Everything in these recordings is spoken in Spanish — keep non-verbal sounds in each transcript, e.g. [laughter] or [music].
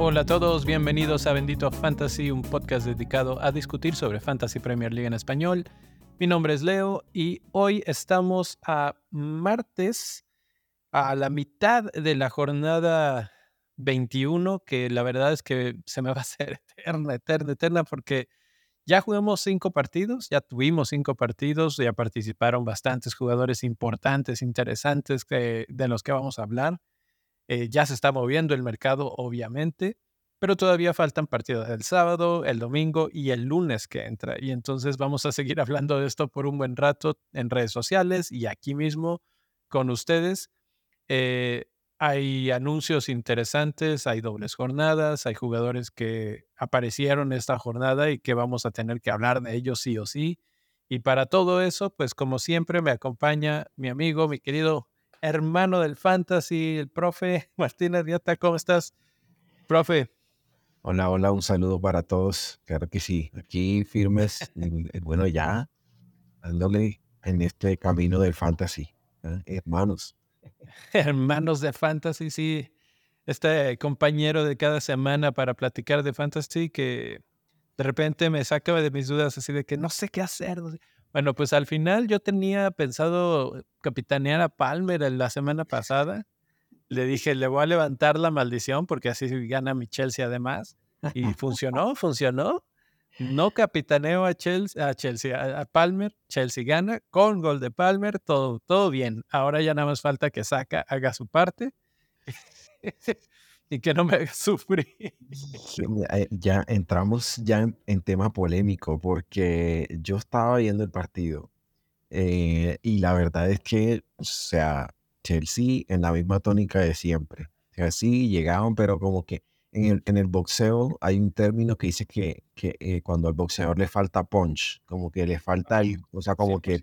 Hola a todos, bienvenidos a Bendito Fantasy, un podcast dedicado a discutir sobre Fantasy Premier League en español. Mi nombre es Leo y hoy estamos a martes, a la mitad de la jornada 21, que la verdad es que se me va a hacer [laughs] eterna, eterna, eterna, porque ya jugamos cinco partidos, ya tuvimos cinco partidos, ya participaron bastantes jugadores importantes, interesantes de los que vamos a hablar. Eh, ya se está moviendo el mercado, obviamente, pero todavía faltan partidos el sábado, el domingo y el lunes que entra. Y entonces vamos a seguir [laughs] hablando de esto por un buen rato en redes sociales y aquí mismo con ustedes. Eh, hay anuncios interesantes, hay dobles jornadas, hay jugadores que aparecieron esta jornada y que vamos a tener que hablar de ellos sí o sí. Y para todo eso, pues como siempre me acompaña mi amigo, mi querido hermano del fantasy, el profe [laughs] Martín Arrieta. ¿Cómo estás, profe? Hola, hola, un saludo para todos. Claro que sí, aquí firmes, bueno, ya dándole en este camino del fantasy, ¿eh? hermanos. [laughs] Hermanos de fantasy, sí. Este compañero de cada semana para platicar de fantasy que de repente me saca de mis dudas así de que no sé qué hacer. Bueno, pues al final yo tenía pensado capitanear a Palmer la semana pasada. Le dije, le voy a levantar la maldición porque así gana mi Chelsea además. Y funcionó, funcionó. No capitaneo a Chelsea, a, Chelsea, a Palmer, Chelsea gana con gol de Palmer, todo, todo bien. Ahora ya nada más falta que Saca haga su parte [laughs] y que no me haga [laughs] sufrir. Eh, ya entramos ya en, tema polémico porque yo estaba viendo el partido eh, y la verdad es que, o sea, Chelsea en la misma tónica de siempre. O sea, sí llegaban, pero como que en el, en el boxeo hay un término que dice que, que eh, cuando al boxeador le falta punch, como que le falta, el, o sea, como que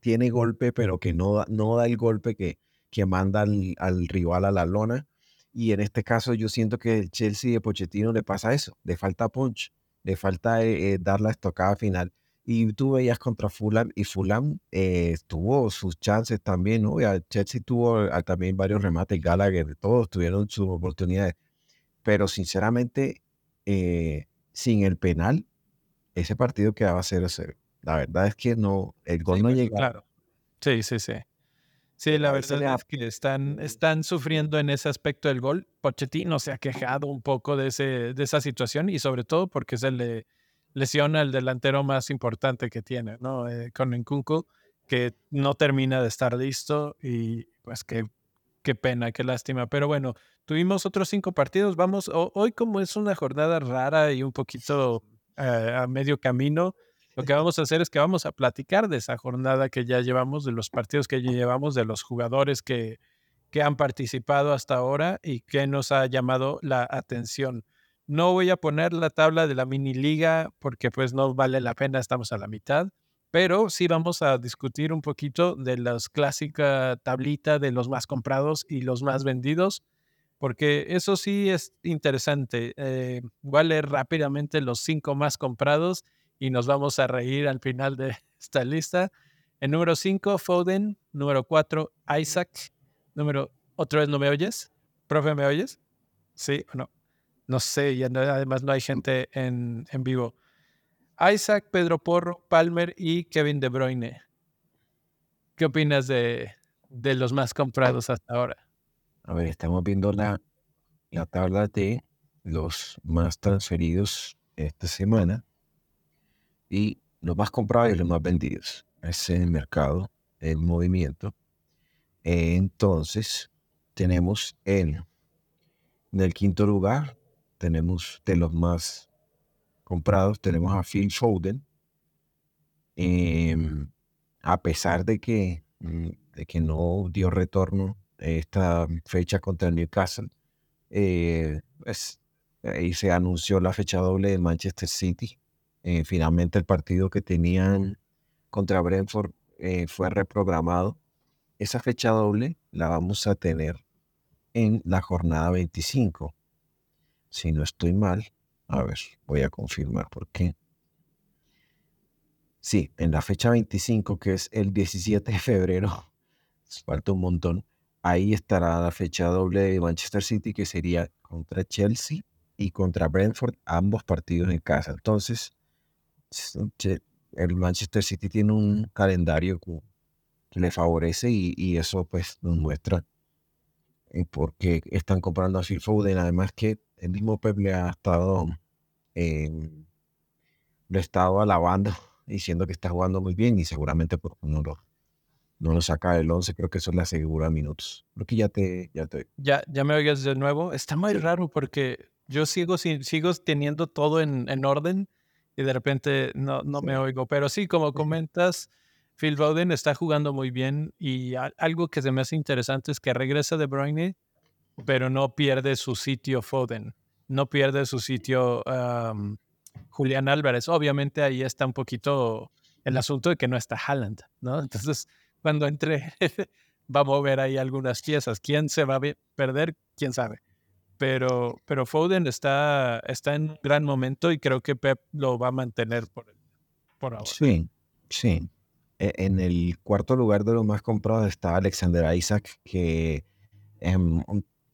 tiene golpe, pero que no no da el golpe que, que manda al, al rival a la lona y en este caso yo siento que el Chelsea de Pochettino le pasa eso, le falta punch, le falta eh, eh, dar la estocada final. Y tú veías contra Fulham y Fulham eh, tuvo sus chances también, ¿no? Chelsea tuvo ah, también varios remates, Gallagher, todos tuvieron sus oportunidades. Pero sinceramente, sin el penal, ese partido quedaba 0-0. La verdad es que no, el gol no llegaba. Claro. Sí, sí, sí. Sí, la verdad es que están, están sufriendo en ese aspecto del gol. Pochettino se ha quejado un poco de, ese, de esa situación y sobre todo porque se le lesiona el delantero más importante que tiene, ¿no? Eh, con Nkunku, que no termina de estar listo y pues qué, qué pena, qué lástima. Pero bueno, tuvimos otros cinco partidos. Vamos, hoy como es una jornada rara y un poquito eh, a medio camino, lo [laughs] que vamos a hacer es que vamos a platicar de esa jornada que ya llevamos, de los partidos que ya llevamos, de los jugadores que, que han participado hasta ahora y que nos ha llamado la atención. No voy a poner la tabla de la mini liga porque pues no vale la pena, estamos a la mitad, pero sí vamos a discutir un poquito de la clásica tablita de los más comprados y los más vendidos, porque eso sí es interesante. Eh, voy a leer rápidamente los cinco más comprados y nos vamos a reír al final de [laughs] esta lista. En número 5, Foden. Número 4, Isaac. Número, ¿otra vez no me oyes? ¿Profe, me oyes? Sí o no. No sé, y además no hay gente en, en vivo. Isaac, Pedro Porro, Palmer y Kevin De Bruyne. ¿Qué opinas de, de los más comprados hasta ahora? A ver, estamos viendo la, la tabla de los más transferidos esta semana y los más comprados y los más vendidos. Ese es el mercado, el movimiento. entonces, tenemos en, en el quinto lugar, tenemos de los más comprados, tenemos a Phil Foden. Em, a pesar de que, mm, de que no dio retorno esta fecha contra el Newcastle, eh, pues, ahí se anunció la fecha doble de Manchester City eh, finalmente el partido que tenían contra Brentford eh, fue reprogramado. Esa fecha doble la vamos a tener en la jornada 25. Si no estoy mal, a ver, voy a confirmar por qué. Sí, en la fecha 25, que es el 17 de febrero, [laughs] falta un montón, ahí estará la fecha doble de Manchester City, que sería contra Chelsea y contra Brentford, ambos partidos en casa. Entonces, el Manchester City tiene un calendario que le favorece y, eso pues nos muestra eh, por qué están comprando a Phil Foden. Además que el mismo Pep le ha estado, eh, lo ha estado alabando, [laughs] diciendo que está jugando muy bien y seguramente no lo, no lo saca del 11, creo que eso le asegura minutos. Creo que ya te... Ya, te... ya, ya me oyes de nuevo. Está muy raro porque yo sigo, sigo teniendo todo en, en orden y de repente no, no me oigo. Pero sí, como comentas, Phil Foden está jugando muy bien y algo que se me hace interesante es que regresa de Bruyne, pero no pierde su sitio Foden, no pierde su sitio Julián Álvarez. Obviamente ahí está un poquito el asunto de que no está Haaland, ¿no? Entonces, cuando entre, [laughs] va a mover ahí algunas piezas. ¿Quién se va a perder? ¿Quién sabe? Pero, pero Foden está, está en un gran momento y creo que Pep lo va a mantener por, por ahora. Sí, sí. E, en el cuarto lugar de los más comprados está Alexander Isaac, que em,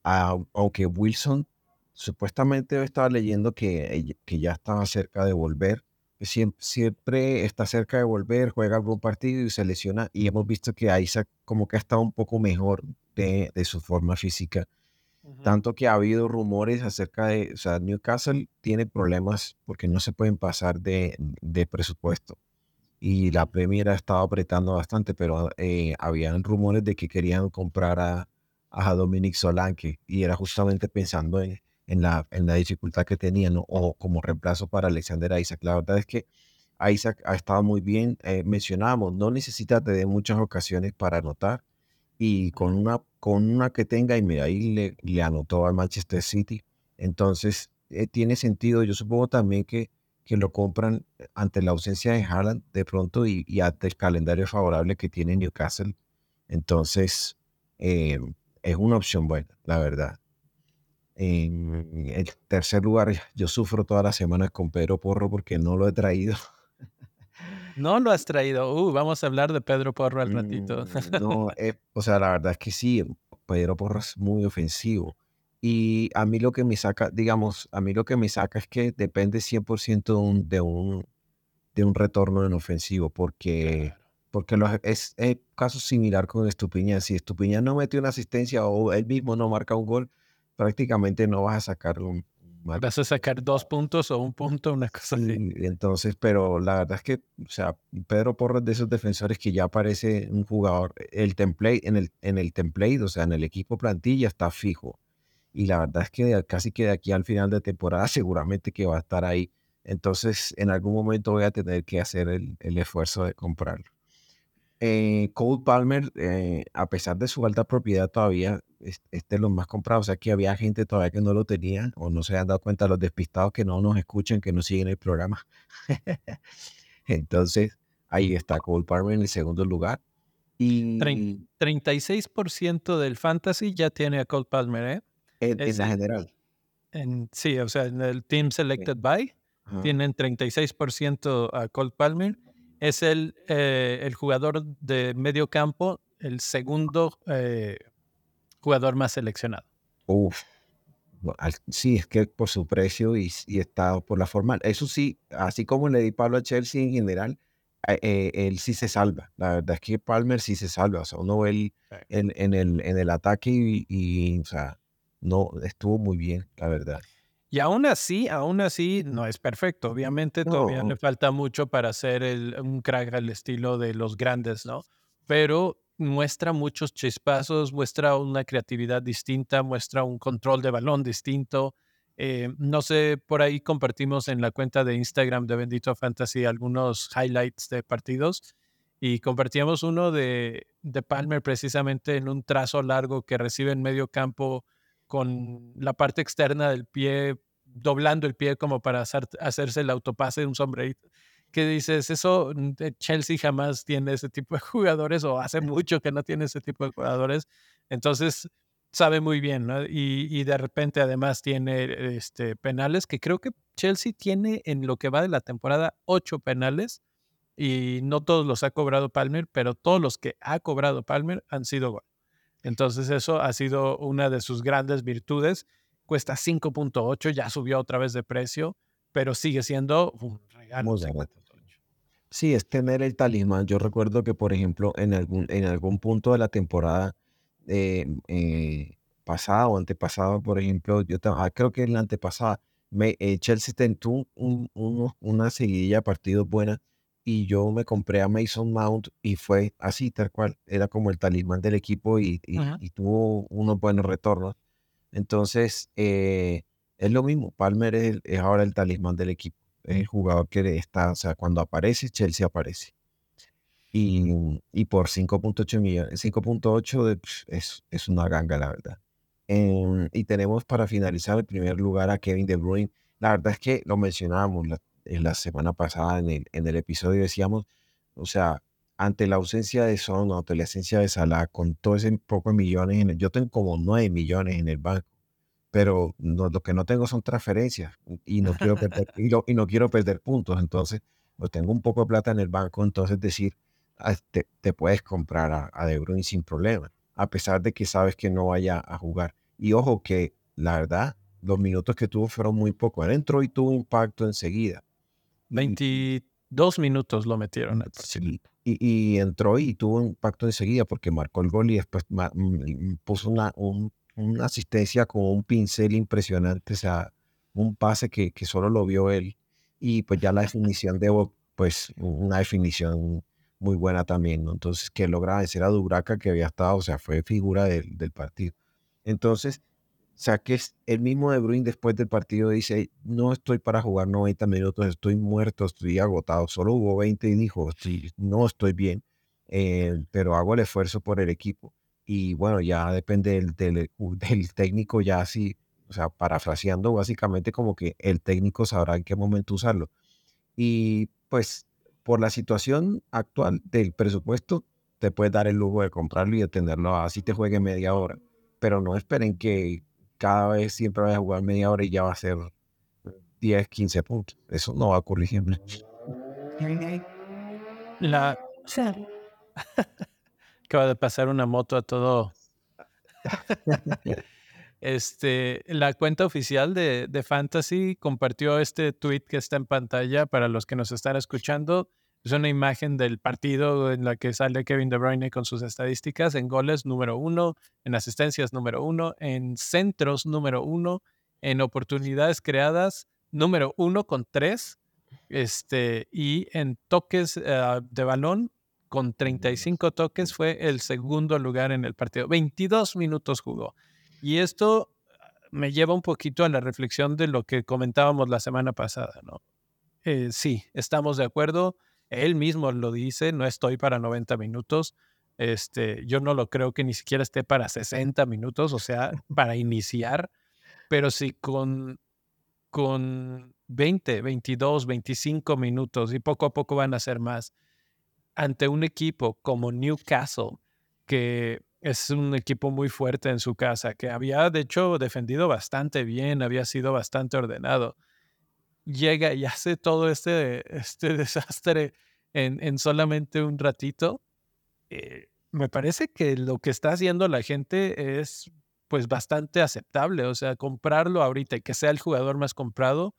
aunque Wilson supuestamente estaba leyendo que, que ya estaba cerca de volver, siempre, siempre, está cerca de volver, juega algún partido y se lesiona, y hemos visto que Isaac como que ha estado un poco mejor de, de su forma física tanto que ha habido rumores acerca de, o sea, Newcastle tiene problemas porque no se pueden pasar de, presupuesto. Y la Premier ha estado apretando bastante, pero eh, habían rumores de que querían comprar a, a Dominic Solanke y era justamente pensando en, la, en la dificultad que tenían o como reemplazo para Alexander Isaac. La verdad es que Isaac ha estado muy bien. Eh, mencionábamos, no necesita de muchas ocasiones para anotar y con una, con una que tenga, y mira, ahí le, le anotó al Manchester City. Entonces, eh, tiene sentido. Yo supongo también que, que lo compran ante la ausencia de Haaland de pronto y, y ante el calendario favorable que tiene Newcastle. Entonces, eh, es una opción buena, la verdad. En el tercer lugar, yo sufro todas las semanas con Pedro Porro porque no lo he traído. [laughs] No lo has traído. Uh, vamos a hablar de Pedro Porro al ratito. Mm, [laughs] no, eh, o sea, la verdad es que sí, Pedro Porro es muy ofensivo. Y a mí lo que me saca, digamos, a mí lo que me saca es que depende 100% de un, de un, de un retorno en ofensivo, porque, porque es, es caso similar con Estupiñán. Si Estupiñán no mete una asistencia o él mismo no marca un gol, prácticamente no vas a sacar un, Vas a sacar dos puntos o un punto, una cosa así. entonces, pero la verdad es que, o sea, Pedro Porras de esos defensores que ya aparece un jugador, el template, en el, en el template, o sea, en el equipo plantilla está fijo. Y la verdad es que casi que de aquí al final de temporada [laughs] seguramente que va a estar ahí. Entonces, en algún momento voy a tener que hacer el, el esfuerzo de comprarlo. Eh, Cole Palmer, eh, a pesar de su alta propiedad, todavía es, de los más comprados. O sea, que había gente todavía que no lo tenía o no se han dado cuenta, los despistados que no nos escuchan, que no siguen el programa. [laughs] Entonces, ahí está Cole Palmer en el segundo lugar. Y 36% del fantasy ya tiene a Cole Palmer, ¿eh? En, la general. En, sí, o sea, en el Team Selected By tienen 36% a Cole Palmer es el, eh, el jugador de medio campo, el segundo eh, jugador más seleccionado. Uf. Sí, es que por su precio y, y, está por la forma. Eso sí, así como le di Pablo a Chelsea en general, eh, él sí se salva. La verdad es que Palmer sí se salva. O sea, uno ve el, en, en, el, en el ataque y, y, o sea, no, estuvo muy bien, la verdad. Y aún así, aún así, no es perfecto. Obviamente todavía le falta mucho para ser el, un crack al estilo de los grandes, ¿no? Pero muestra muchos chispazos, muestra una creatividad distinta, muestra un control de balón distinto. Eh, no sé, por ahí compartimos en la cuenta de Instagram de Bendito Fantasy algunos highlights de partidos y compartíamos uno de, de Palmer precisamente en un trazo largo que recibe en medio campo con la parte externa del pie, doblando el pie como para hacer, hacerse el autopase de un sombrerito. Que dices, eso mm, Chelsea jamás tiene ese tipo de [laughs] jugadores o hace mucho que no tiene ese tipo de jugadores. Entonces, sabe muy bien, ¿no? Y, y, de repente además tiene este, penales, que creo que Chelsea tiene en lo que va de la temporada ocho penales y no todos los ha cobrado Palmer, pero todos los que ha cobrado Palmer han sido gol. Entonces eso ha sido una de sus grandes virtudes cuesta 5.8, ya subió otra vez de precio, pero sigue siendo un regalo. Sí, es tener el talismán. Yo recuerdo que, por ejemplo, en algún, en algún punto de la temporada eh, eh, pasada o antepasada, por ejemplo, yo ah, creo que en la antepasada, me, eh, Chelsea tuvo una seguidilla de partidos buena y yo me compré a Mason Mount y fue así, tal cual. Era como el talismán del equipo y, tuvo unos buenos retornos. Entonces, es lo mismo. Palmer es ahora el talismán del equipo el jugador que está, o sea, cuando aparece, Chelsea aparece. Y, y por 5.8 millones, 5.8 es, es una ganga, la verdad. Em, y tenemos para finalizar el primer lugar a Kevin De Bruyne. La verdad es que lo mencionábamos la, en la semana pasada en el, en el episodio, decíamos, o sea, ante la ausencia de Son, ante la ausencia de Salah, con todo ese poco de millones, en yo tengo como 9 millones en el banco pero lo que no tengo son transferencias y no quiero [laughs] perder, y, no quiero perder puntos. Entonces, pues tengo un poco de plata en el banco, entonces decir, ah, te, te puedes comprar a, a, De Bruyne sin problema, a pesar de que sabes que no vaya a jugar. Y ojo que, la verdad, los minutos que tuvo fueron muy pocos. Él entró y tuvo impacto enseguida. 22 minutos lo metieron al sí, y, y, entró y tuvo impacto enseguida porque marcó el gol y después mm, puso una, un una asistencia con un pincel impresionante, o sea, un pase que, que solo lo vio él. Y pues ya la definición de pues una definición muy buena también, ¿no? Entonces, que logra vencer a Dubraca, que había estado, o sea, fue figura del, partido. Entonces, o sea, que es el mismo De Bruyne después del partido dice, no estoy para jugar 90 minutos, estoy muerto, estoy agotado. Solo hubo 20 y dijo, no estoy bien, eh, pero hago el esfuerzo por el equipo y bueno, ya depende del, [laughs] del, técnico, ya así, o sea, parafraseando básicamente como que el técnico sabrá en qué momento usarlo. Y pues por la situación actual del presupuesto, te puedes dar el lujo de comprarlo y de tenerlo así te juegue media hora, pero no esperen que cada vez siempre vaya a jugar media hora y ya va a ser 10, 15 puntos. Eso no va a ocurrir siempre. La... [laughs] Acaba de pasar una moto a todo. [laughs] este, la cuenta oficial de, de, Fantasy compartió este tweet que está en pantalla para los que nos están escuchando. Es una imagen del partido en la que sale Kevin De Bruyne con sus estadísticas en goles número uno, en asistencias número uno, en centros número uno, en oportunidades creadas número uno con tres, este, y en toques uh, de balón con 35 toques, fue el segundo lugar en el partido. 22 minutos jugó. Y esto ah, me lleva un poquito a la reflexión de lo que comentábamos la semana pasada, ¿no? Eh, sí, estamos de acuerdo. Él mismo lo dice, no estoy para 90 minutos. Este, yo no lo creo que ni siquiera esté para 60 minutos, o sea, [laughs] para iniciar. Pero sí con, con 20, 22, 25 minutos y poco a poco van a ser más ante un equipo como Newcastle, que es un equipo muy fuerte en su casa, que había de hecho defendido bastante bien, había sido bastante ordenado, llega y [laughs] hace todo este, este desastre en, solamente un ratito. Eh, me parece que lo que está haciendo la gente es pues bastante aceptable, o sea, comprarlo ahorita y que sea el jugador más comprado,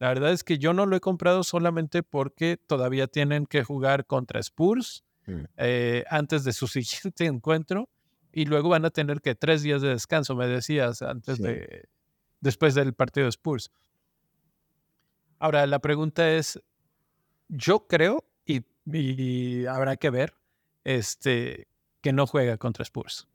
la verdad es que yo no lo he comprado solamente porque todavía tienen que jugar contra Spurs mm. eh, antes de su [laughs] siguiente encuentro y luego van a tener que tres días de descanso, me decías, antes de después del partido de Spurs. Ahora, la pregunta es, yo creo, y, habrá que ver, este, que no juega contra Spurs.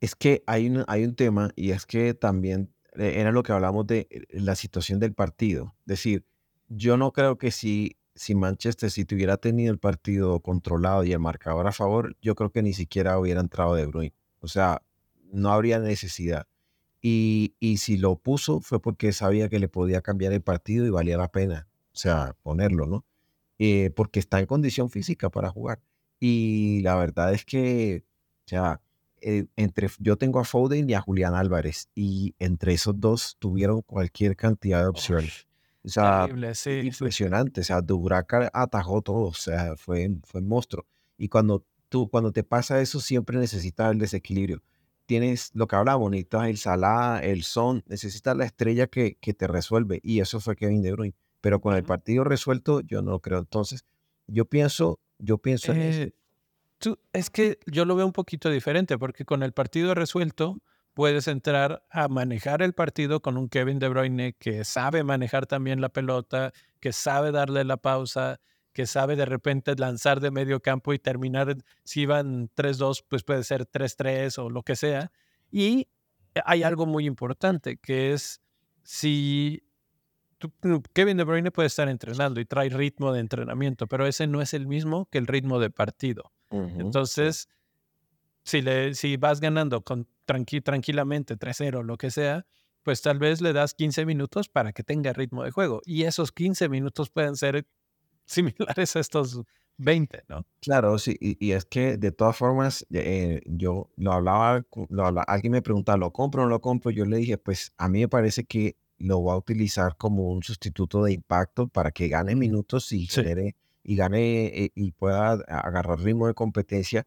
Es que hay hay un tema y es que también era lo que hablamos de eh, la situación del partido. Es decir, yo no creo que si, si Manchester City hubiera tenido el partido controlado y el marcador a favor, yo creo que ni siquiera hubiera entrado De Bruyne. O sea, no habría necesidad. Y, y si lo puso fue porque sabía que le podía cambiar el partido y valía la pena, o sea, ponerlo, ¿no? Eh, porque está en condición física para jugar. Y la verdad es que, o sea, eh, entre, yo tengo a Foden y a Julián Álvarez y entre esos dos tuvieron cualquier cantidad de opciones. O sea, impresionante. O sea, Dubraca atajó todo. O sea, fue, fue monstruo. Y cuando tú, cuando te pasa eso, siempre necesitas el desequilibrio. tienes lo que hablamos, necesitas el Salah, el Son, necesitas la estrella que, que te resuelve. Y eso fue Kevin De Bruyne. Pero con el partido resuelto, yo no lo creo. Entonces, yo pienso, yo pienso en eso. Eh, es que yo lo veo un poquito diferente, porque con el partido resuelto puedes entrar a manejar el partido con un Kevin De Bruyne que sabe manejar también la pelota, que sabe darle la pausa, que sabe de repente lanzar de medio campo y terminar, si iban 3-2, pues puede ser 3-3 o lo que sea. Y hay algo muy importante, que es si Kevin De Bruyne puede estar entrenando y trae ritmo de entrenamiento, pero ese no es el mismo que el ritmo de partido. Entonces, si, le, si vas ganando con, tranquilamente 3-0, lo que sea, pues tal vez le das 15 minutos para que tenga ritmo de juego. Y esos 15 minutos pueden ser similares a estos 20, ¿no? Claro, sí, y, es que de todas formas, eh, yo lo hablaba, lo alguien me preguntaba, ¿lo compro o no lo compro? Yo le dije, pues a mí me parece que lo voy a utilizar como un sustituto de impacto para que gane minutos y genere y gane eh, y pueda agarrar ritmo de competencia.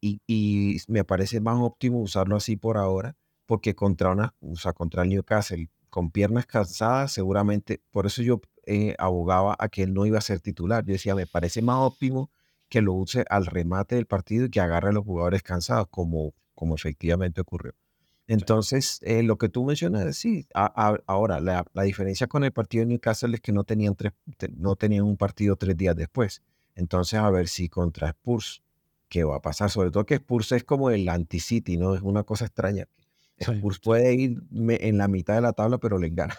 Y, y, me parece más óptimo usarlo así por ahora, porque contra una, o sea, contra el Newcastle, con piernas cansadas, seguramente, por eso yo eh, abogaba a que él no iba a ser titular. Yo decía, me parece más óptimo que lo use al remate del partido y que agarre a los jugadores cansados, como, como efectivamente ocurrió. Entonces, eh, lo que tú mencionas, sí, ahora la, diferencia con el partido de Newcastle es que no tenían, tres, no tenían un partido tres días después. Entonces, a ver si contra Spurs, ¿qué va a pasar? Sobre todo que Spurs es como el anti-City, ¿no? Es una cosa extraña. Spurs puede ir en la mitad de la tabla, pero le gana.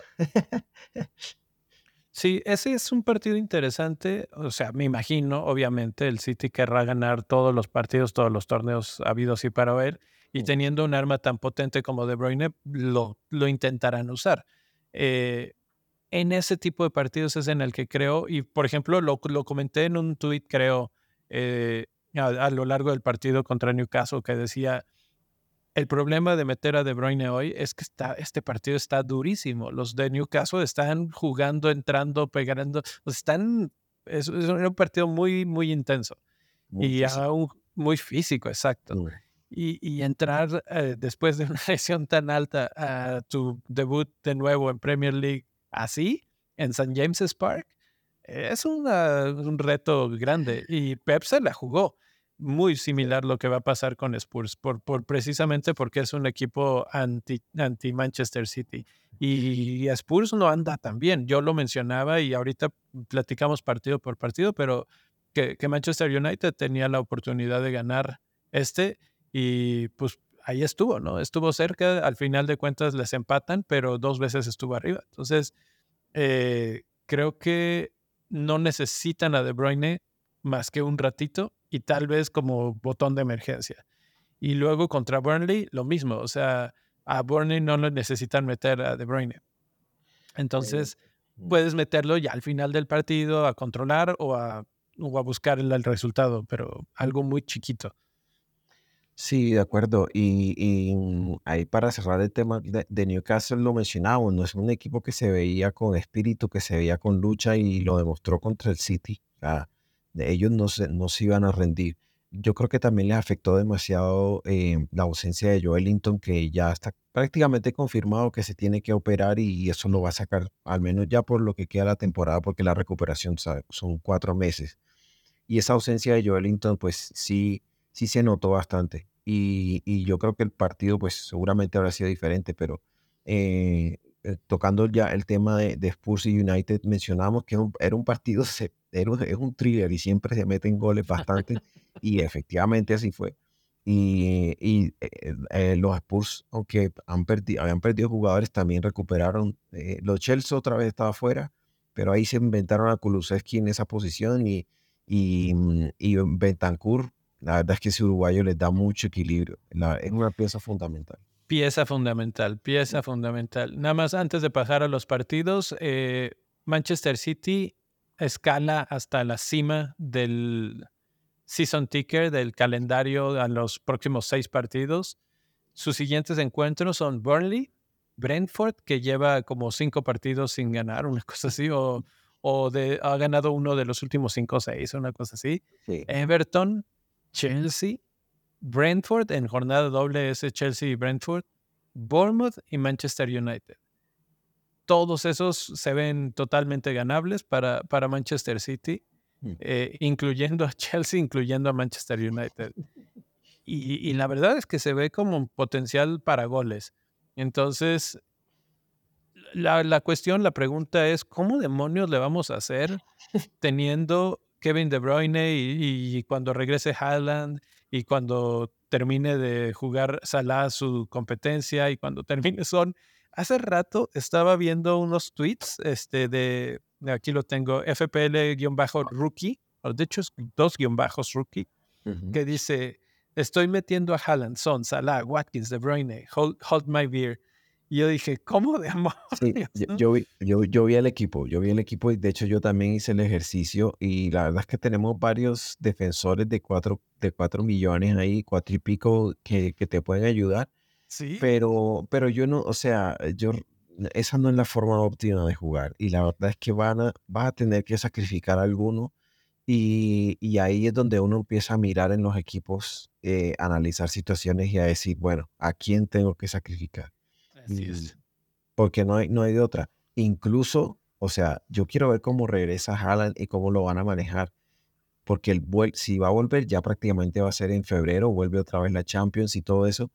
Sí, ese es un partido interesante. O sea, me imagino, obviamente, el City querrá ganar todos los partidos, todos los torneos habidos y para ver. Y teniendo un arma tan potente como De Bruyne, lo, lo intentarán usar. Eh, en ese tipo de partidos es en el que creo, y por ejemplo, lo, lo comenté en un tweet, creo, eh, a, lo largo del partido contra Newcastle, que decía, el problema de meter a De Bruyne hoy es que está, este partido está durísimo. Los de Newcastle están jugando, entrando, pegando. Están, es, un partido muy, muy intenso. y aún muy físico, exacto. Y, y, entrar eh, después de una [laughs] lesión tan alta a tu debut de nuevo en Premier League así, en St. James's Park, es un reto grande. Y Pep se la jugó muy similar lo que va a pasar con Spurs, por, por precisamente porque es un equipo anti, anti Manchester City. Y Spurs no anda tan bien. Yo lo mencionaba y ahorita platicamos partido por partido, pero que, que Manchester United tenía la oportunidad de ganar este y pues ahí estuvo, ¿no? Estuvo cerca, al final de cuentas les empatan, pero dos veces estuvo arriba. Entonces, eh, creo que no necesitan a De Bruyne más que un ratito y tal vez como botón de emergencia. Y luego contra Burnley, lo mismo. O sea, a Burnley no lo necesitan meter a De Bruyne. Entonces, mm. puedes meterlo ya al final del partido a controlar o a, o a buscar el, resultado, pero algo muy chiquito. Sí, de acuerdo. Y, ahí para cerrar el tema de, Newcastle lo mencionamos, no es un equipo que se veía con espíritu, que se veía con lucha y lo demostró contra el City. O ellos no se, no se iban a rendir. Yo creo que también les afectó demasiado eh, la ausencia de Joelinton, que ya está prácticamente confirmado que se tiene que operar y eso lo va a sacar al menos ya por lo que queda la temporada, porque la recuperación son cuatro meses. Y esa ausencia de Joelinton, pues sí, sí se notó bastante. Y, y yo creo que el partido, pues seguramente habrá sido diferente, pero eh, eh, tocando ya el tema de, de, Spurs y United, mencionamos que era un partido, [laughs] era es un thriller y siempre se meten goles bastante, y efectivamente así fue. Y, y eh, eh, los Spurs, aunque han perdido, habían perdido jugadores, también recuperaron. los Chelsea otra vez estaba fuera, pero ahí se inventaron a Kulusevski en esa posición y, y, mm, y Bentancur, la verdad es que ese uruguayo les da mucho equilibrio. es una pieza fundamental. Pieza fundamental, pieza fundamental. Nada más antes de pasar a los partidos, eh, Manchester City escala hasta la cima del season ticker, del calendario a los próximos seis partidos. Sus siguientes encuentros son Burnley, Brentford, que lleva como cinco partidos sin ganar, una cosa así, o, o de, ha ganado uno de los últimos cinco o seis, una cosa así. Everton, Chelsea, Brentford en jornada doble ese Chelsea y Brentford, Bournemouth y Manchester United. Todos esos se ven totalmente ganables para, para Manchester City, mm. eh, incluyendo a Chelsea, incluyendo a Manchester United. [laughs] Y, y, la verdad es que se ve como un potencial para goles. Entonces, la, la, cuestión, la pregunta es, ¿cómo demonios le vamos a hacer [laughs] teniendo Kevin De Bruyne y, y cuando regrese Haaland y cuando termine de jugar Salah su competencia y cuando [laughs] termine Son? Hace rato estaba viendo unos tweets este, de, aquí lo tengo, FPL-rookie, o de hecho dos guion bajos rookie, que dice, estoy metiendo a Haaland, Son, Salah, Watkins, De Bruyne, hold, hold my beer. Y yo dije, ¿cómo de amor? [laughs] Sí, yo, vi, yo, yo, vi el equipo, yo vi el equipo y de hecho yo también hice el ejercicio y la verdad es que tenemos varios defensores de cuatro, de cuatro millones ahí, cuatro y pico que, que te pueden ayudar. Sí. Pero, pero yo no, o sea, yo, esa no es la forma óptima de jugar y la verdad es que van a, vas a tener que sacrificar a alguno y, y, ahí es donde uno empieza a mirar en los equipos, eh, analizar situaciones y a decir, bueno, ¿a quién tengo que sacrificar? Porque no hay, no hay de otra. Incluso, o sea, yo quiero ver cómo regresa Haaland y cómo lo van a manejar. Porque el si va a volver, ya prácticamente va a ser en febrero, vuelve otra vez la Champions y todo eso.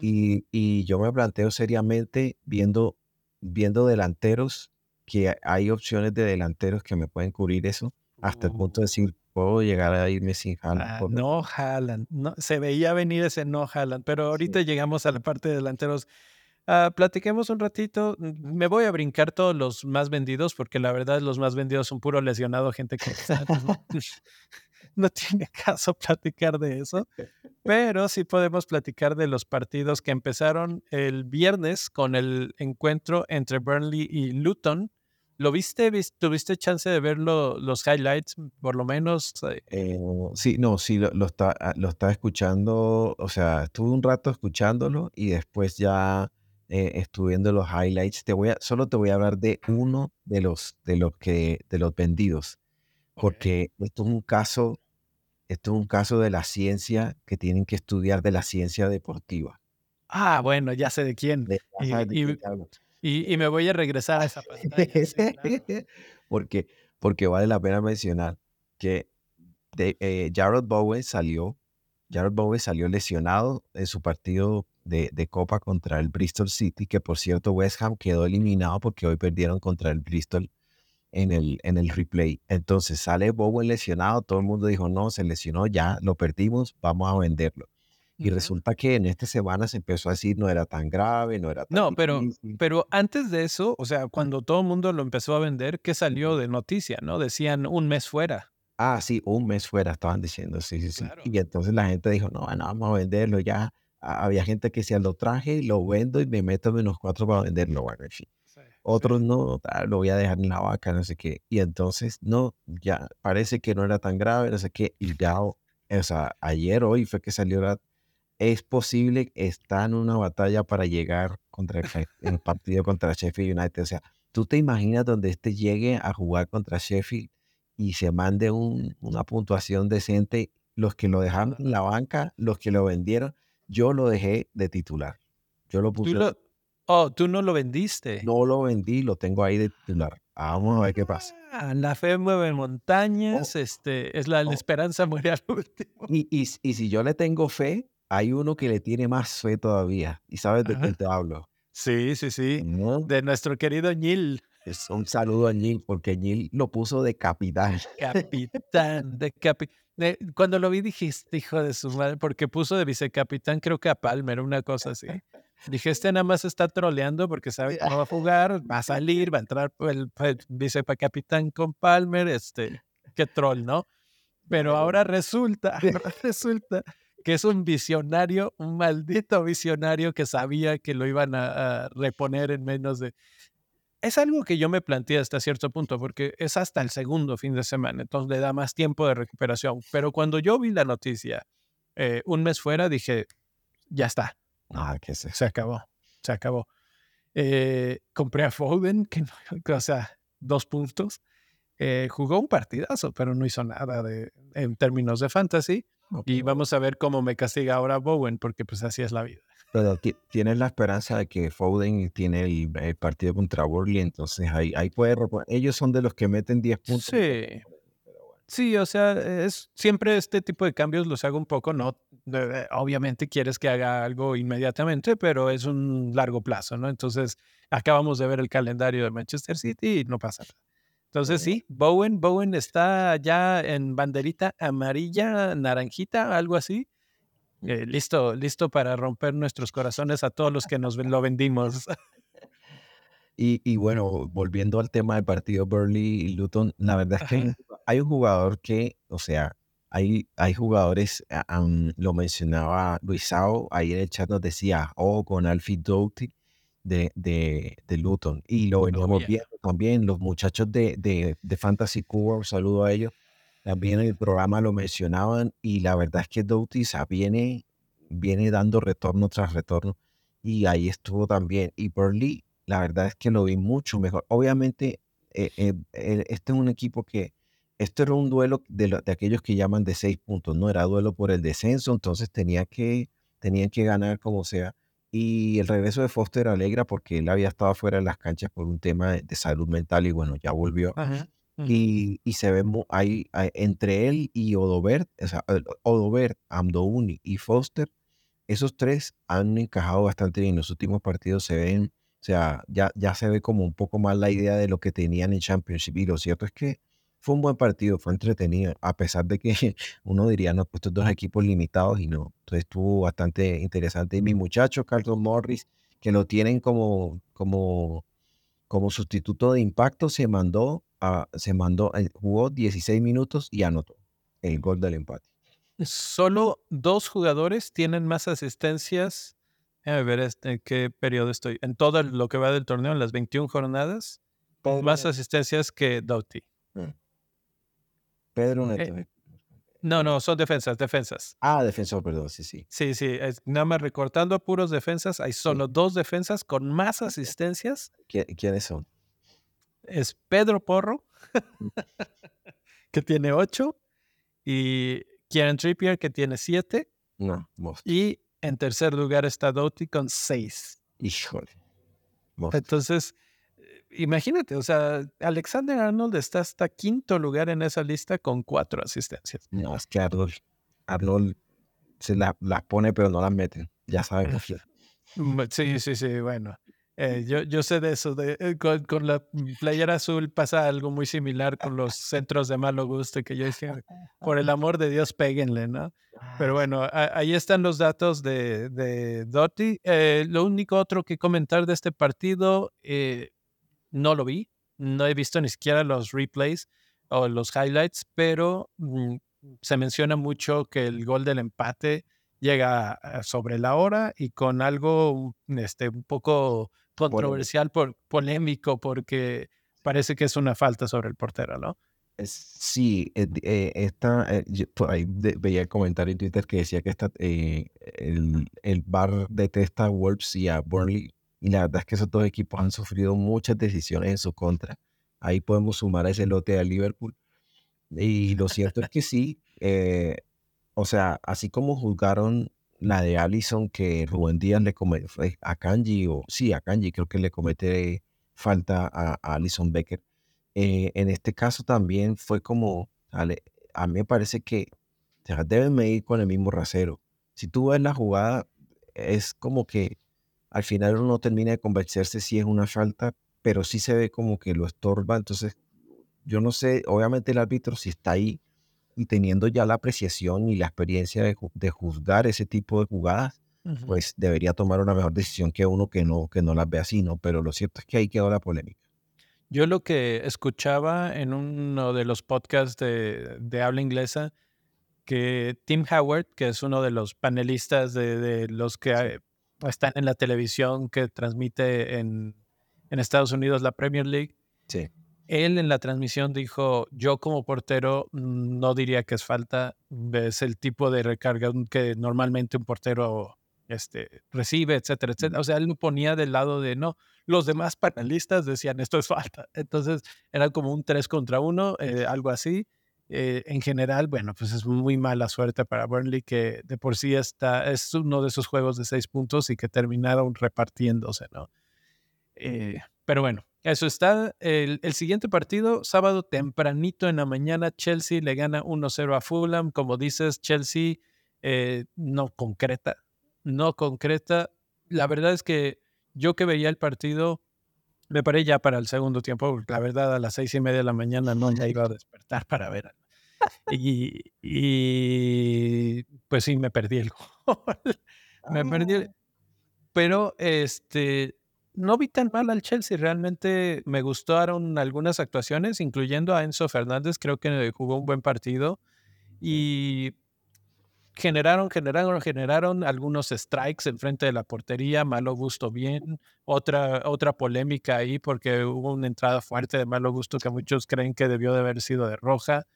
y, y, yo me planteo seriamente viendo, viendo delanteros, que hay opciones de delanteros que me pueden cubrir eso, hasta el punto de decir, puedo llegar a irme sin Haaland. Ah, no Haaland, no, se veía venir ese no Haaland, pero ahorita llegamos a la parte de delanteros Uh, platiquemos un ratito. Me voy a brincar todos los más vendidos, porque la verdad los más vendidos son puro lesionado, gente que [laughs] [laughs] no, tiene caso platicar de eso. Pero sí podemos platicar de los partidos que empezaron el viernes con el encuentro entre Burnley y Luton. ¿Lo viste? ¿Tuviste chance de ver los highlights, por lo menos? Eh, sí, no, sí, lo, lo, está, ah, lo estaba escuchando, o sea, estuve un rato escuchándolo y después ya eh, estuve viendo los highlights. Te voy a, solo te voy a hablar de uno de los, de los, que, de los vendidos, porque esto es un caso, esto es un caso de la ciencia que tienen que estudiar de la ciencia deportiva. Ah, bueno, ya sé de quién. y, y, me voy a regresar a esa pantalla. [laughs] porque, porque vale la pena mencionar que de, eh, Jared Bowen salió, Jared Bowen salió lesionado en su partido de, Copa contra el Bristol City, que por cierto West Ham quedó eliminado porque hoy perdieron contra el Bristol en el, en el replay. Entonces sale Bowen lesionado, todo el mundo dijo, no, se lesionó, ya lo perdimos, vamos a venderlo. Y resulta que en esta semana se empezó a decir no era tan grave, no era tan No, pero, pero antes de eso, o sea, cuando todo el mundo lo empezó a vender, ¿qué salió de noticia? ¿No? Decían un mes fuera. Ah, sí, un mes fuera estaban diciendo, sí, sí, sí. Y entonces la gente dijo, no, bueno, vamos a venderlo ya había gente que decía, lo traje, lo vendo y me meto menos cuatro para venderlo, bueno, Otros no, lo voy a dejar en la vaca, no sé qué. Y entonces, no, ya parece que no era tan grave, no sé qué. Y ya, o sea, ayer, hoy fue que salió la... Es posible, está en una batalla para llegar contra el, el partido contra Sheffield United. O sea, tú te imaginas donde este llegue a jugar contra Sheffield y se mande un, una puntuación decente, los que lo dejaron en la banca, los que lo vendieron, yo lo dejé de titular. Yo lo puse. oh, tú no lo vendiste. No lo vendí, lo tengo ahí de titular. Vamos a ver qué pasa. Ah, la fe mueve montañas, oh. este, es la, oh. esperanza muere al último. Y, y, si yo le tengo fe, hay uno que le tiene más fe todavía. ¿Y sabes de qué te hablo? Sí, sí, sí. De nuestro querido Ñil. Es un saludo a Ñil, porque Ñil lo puso de capitán. Capitán, de capitán cuando lo vi dijiste, hijo de su madre, porque puso de vicecapitán, creo que a Palmer, una cosa así. Dije, este nada más está troleando porque sabe no va a jugar, va a salir, va a entrar el, vicecapitán con Palmer, este, qué troll, ¿no? Pero ahora resulta, [laughs] ahora resulta que es un visionario, un maldito visionario que sabía que lo iban a reponer en menos de es algo que yo me planteé hasta cierto punto, porque es hasta el segundo fin de semana, entonces le da más tiempo de recuperación. Pero cuando yo vi la noticia, eh, un mes fuera, dije, ya está. Ah, que se... se acabó, se acabó. Eh, compré a Foden, [laughs] que, o sea, dos puntos. Eh, jugó un partidazo, pero no hizo nada de, en términos de fantasy. y vamos a ver cómo me castiga ahora Bowen, porque pues así es la vida. Pero tienes la esperanza de que Foden tiene el, partido contra Burley, entonces ahí, ahí puede Ellos son de los que meten 10 puntos. Sí. Sí, o sea, es siempre este tipo de cambios los hago un poco, no, obviamente quieres que haga algo inmediatamente, pero es un largo plazo, ¿no? Entonces, acabamos de ver el calendario de Manchester City y no pasa nada. Entonces, sí, Bowen, Bowen está ya en banderita amarilla, naranjita, algo así. Eh, listo, listo para romper nuestros corazones a todos los que nos lo vendimos. [laughs] Y, bueno, volviendo al tema del partido Burley y Luton, la verdad es que hay un jugador que, o sea, hay, hay jugadores, lo mencionaba Luisao, ahí en el chat nos decía, oh, con Alfie Doughty de, de, de, Luton. Y lo veníamos viendo también, los muchachos de, de, de Fantasy Cuba, un saludo a ellos, también en el programa lo mencionaban y la verdad es que Doughty viene, viene dando retorno tras retorno y ahí estuvo también. Y Burley, la verdad es que lo vi mucho mejor. Obviamente, eh, eh, este es un equipo que, esto era un duelo de, de, aquellos que llaman de seis puntos, no era duelo por el descenso, entonces tenía que, tenían que ganar como sea. Y el regreso de Foster alegra porque él había estado fuera de las canchas por un tema de, salud mental y bueno, ya volvió. Y, se ve ahí, entre él y Odobert, o sea, Odobert, Amdouni y Foster, esos tres han encajado bastante bien. En los últimos partidos se ven, o sea, ya, ya se ve como un poco más la idea de lo que tenían en Championship. Y lo cierto es que fue un buen partido, fue entretenido, a pesar de que [laughs] uno diría, no, pues estos dos equipos limitados y no. Entonces estuvo bastante interesante. Y mi muchacho, Carlos Morris, que lo tienen como, como, como sustituto de impacto, se mandó se mandó, eh, jugó 16 minutos y anotó el gol del empate. Solo dos jugadores tienen más asistencias. A ver, este, qué periodo estoy. En todo lo que va del torneo, en las 21 jornadas, más asistencias que Doughty. Mm. Pedro Neto. Eh, no, no, son defensas, defensas. Ah, defensor, perdón, sí, sí. Sí, sí, nada más recortando a puros defensas, hay solo dos defensas con más asistencias. ¿Quiénes son? Es Pedro Porro, que tiene ocho, y Kieran Trippier, que tiene siete. No, Y en tercer lugar está Doughty con seis. Híjole. Entonces, eh, imagínate, o sea, Alexander Arnold está hasta quinto lugar en esa lista con cuatro asistencias. No, es que Arnold, Arnold se las pone, pero no las mete. Ya saben. [laughs] Sí, sí, sí, bueno. Eh, yo, yo sé de eso. De, eh, con, la playera azul pasa algo muy similar con los centros de malo gusto que yo decía, por el amor de Dios, péguenle, ¿no? Pero bueno, ahí están los datos de, de Doty. Eh, lo único otro que comentar de este partido, no lo vi. No he visto ni siquiera los replays o los highlights, pero mm, se menciona mucho que el gol del empate llega sobre la hora y con algo este, un poco controversial, por, polémico, porque parece que es una falta sobre el portero, ¿no? Sí, eh, eh, esta, eh, ahí veía el comentario en Twitter que decía que esta, el, el bar detesta a Wolves y a Burnley, y la verdad es que esos dos equipos han sufrido muchas decisiones en su contra. Ahí podemos sumar a ese lote a Liverpool. Y lo cierto es que sí, o sea, así como juzgaron la de Allison que Rubén Díaz le comete a Kanji, o sí, a Kanji creo que le comete falta a, Allison Becker. Eh, en este caso también fue como, a mí me parece que deben medir con el mismo rasero. Si tú ves la jugada, es como que al final uno no termina de convencerse si es una falta, pero sí se ve como que lo estorba. Entonces, yo no sé, obviamente el árbitro si está ahí y teniendo ya la apreciación y la experiencia de, juzgar ese tipo de jugadas, pues debería tomar una mejor decisión que uno que no, que no las ve así, ¿no? Pero lo cierto es que ahí quedó la polémica. Yo lo que escuchaba en uno de los podcasts de, habla inglesa, que Tim Howard, que es uno de los panelistas de, los que están en la televisión que transmite en, en Estados Unidos la Premier League, sí él en la transmisión dijo, yo como portero mm, no diría que es falta, es el tipo de recarga que normalmente un portero este, recibe, etcétera, etcétera. O sea, él lo ponía del lado de no. Los demás panelistas decían esto es falta. [laughs] Entonces era como un tres contra uno, eh, algo así. eh, en general, bueno, pues es muy mala suerte para Burnley, que de por sí está, es uno de esos juegos de seis puntos y que terminaron repartiéndose, ¿no? Eh, pero bueno, eso está. El, siguiente partido, sábado tempranito en la mañana, Chelsea le gana 1-0 a Fulham. Como dices, Chelsea eh, no concreta, no concreta. La verdad es que yo que veía el partido, me paré ya para el segundo tiempo. La verdad, a las seis y media de la mañana no ya iba a despertar para ver. Y, y pues sí, me perdí el [laughs] gol. me perdí. Ah. Pero este, no vi tan mal al Chelsea. Realmente me gustaron algunas actuaciones, incluyendo a Enzo Fernández. Creo que jugó un buen partido. Y generaron, generaron, generaron algunos strikes enfrente de la portería, malo gusto bien, otra, otra polémica ahí porque hubo una entrada fuerte de malo gusto que muchos creen que debió de haber sido de roja.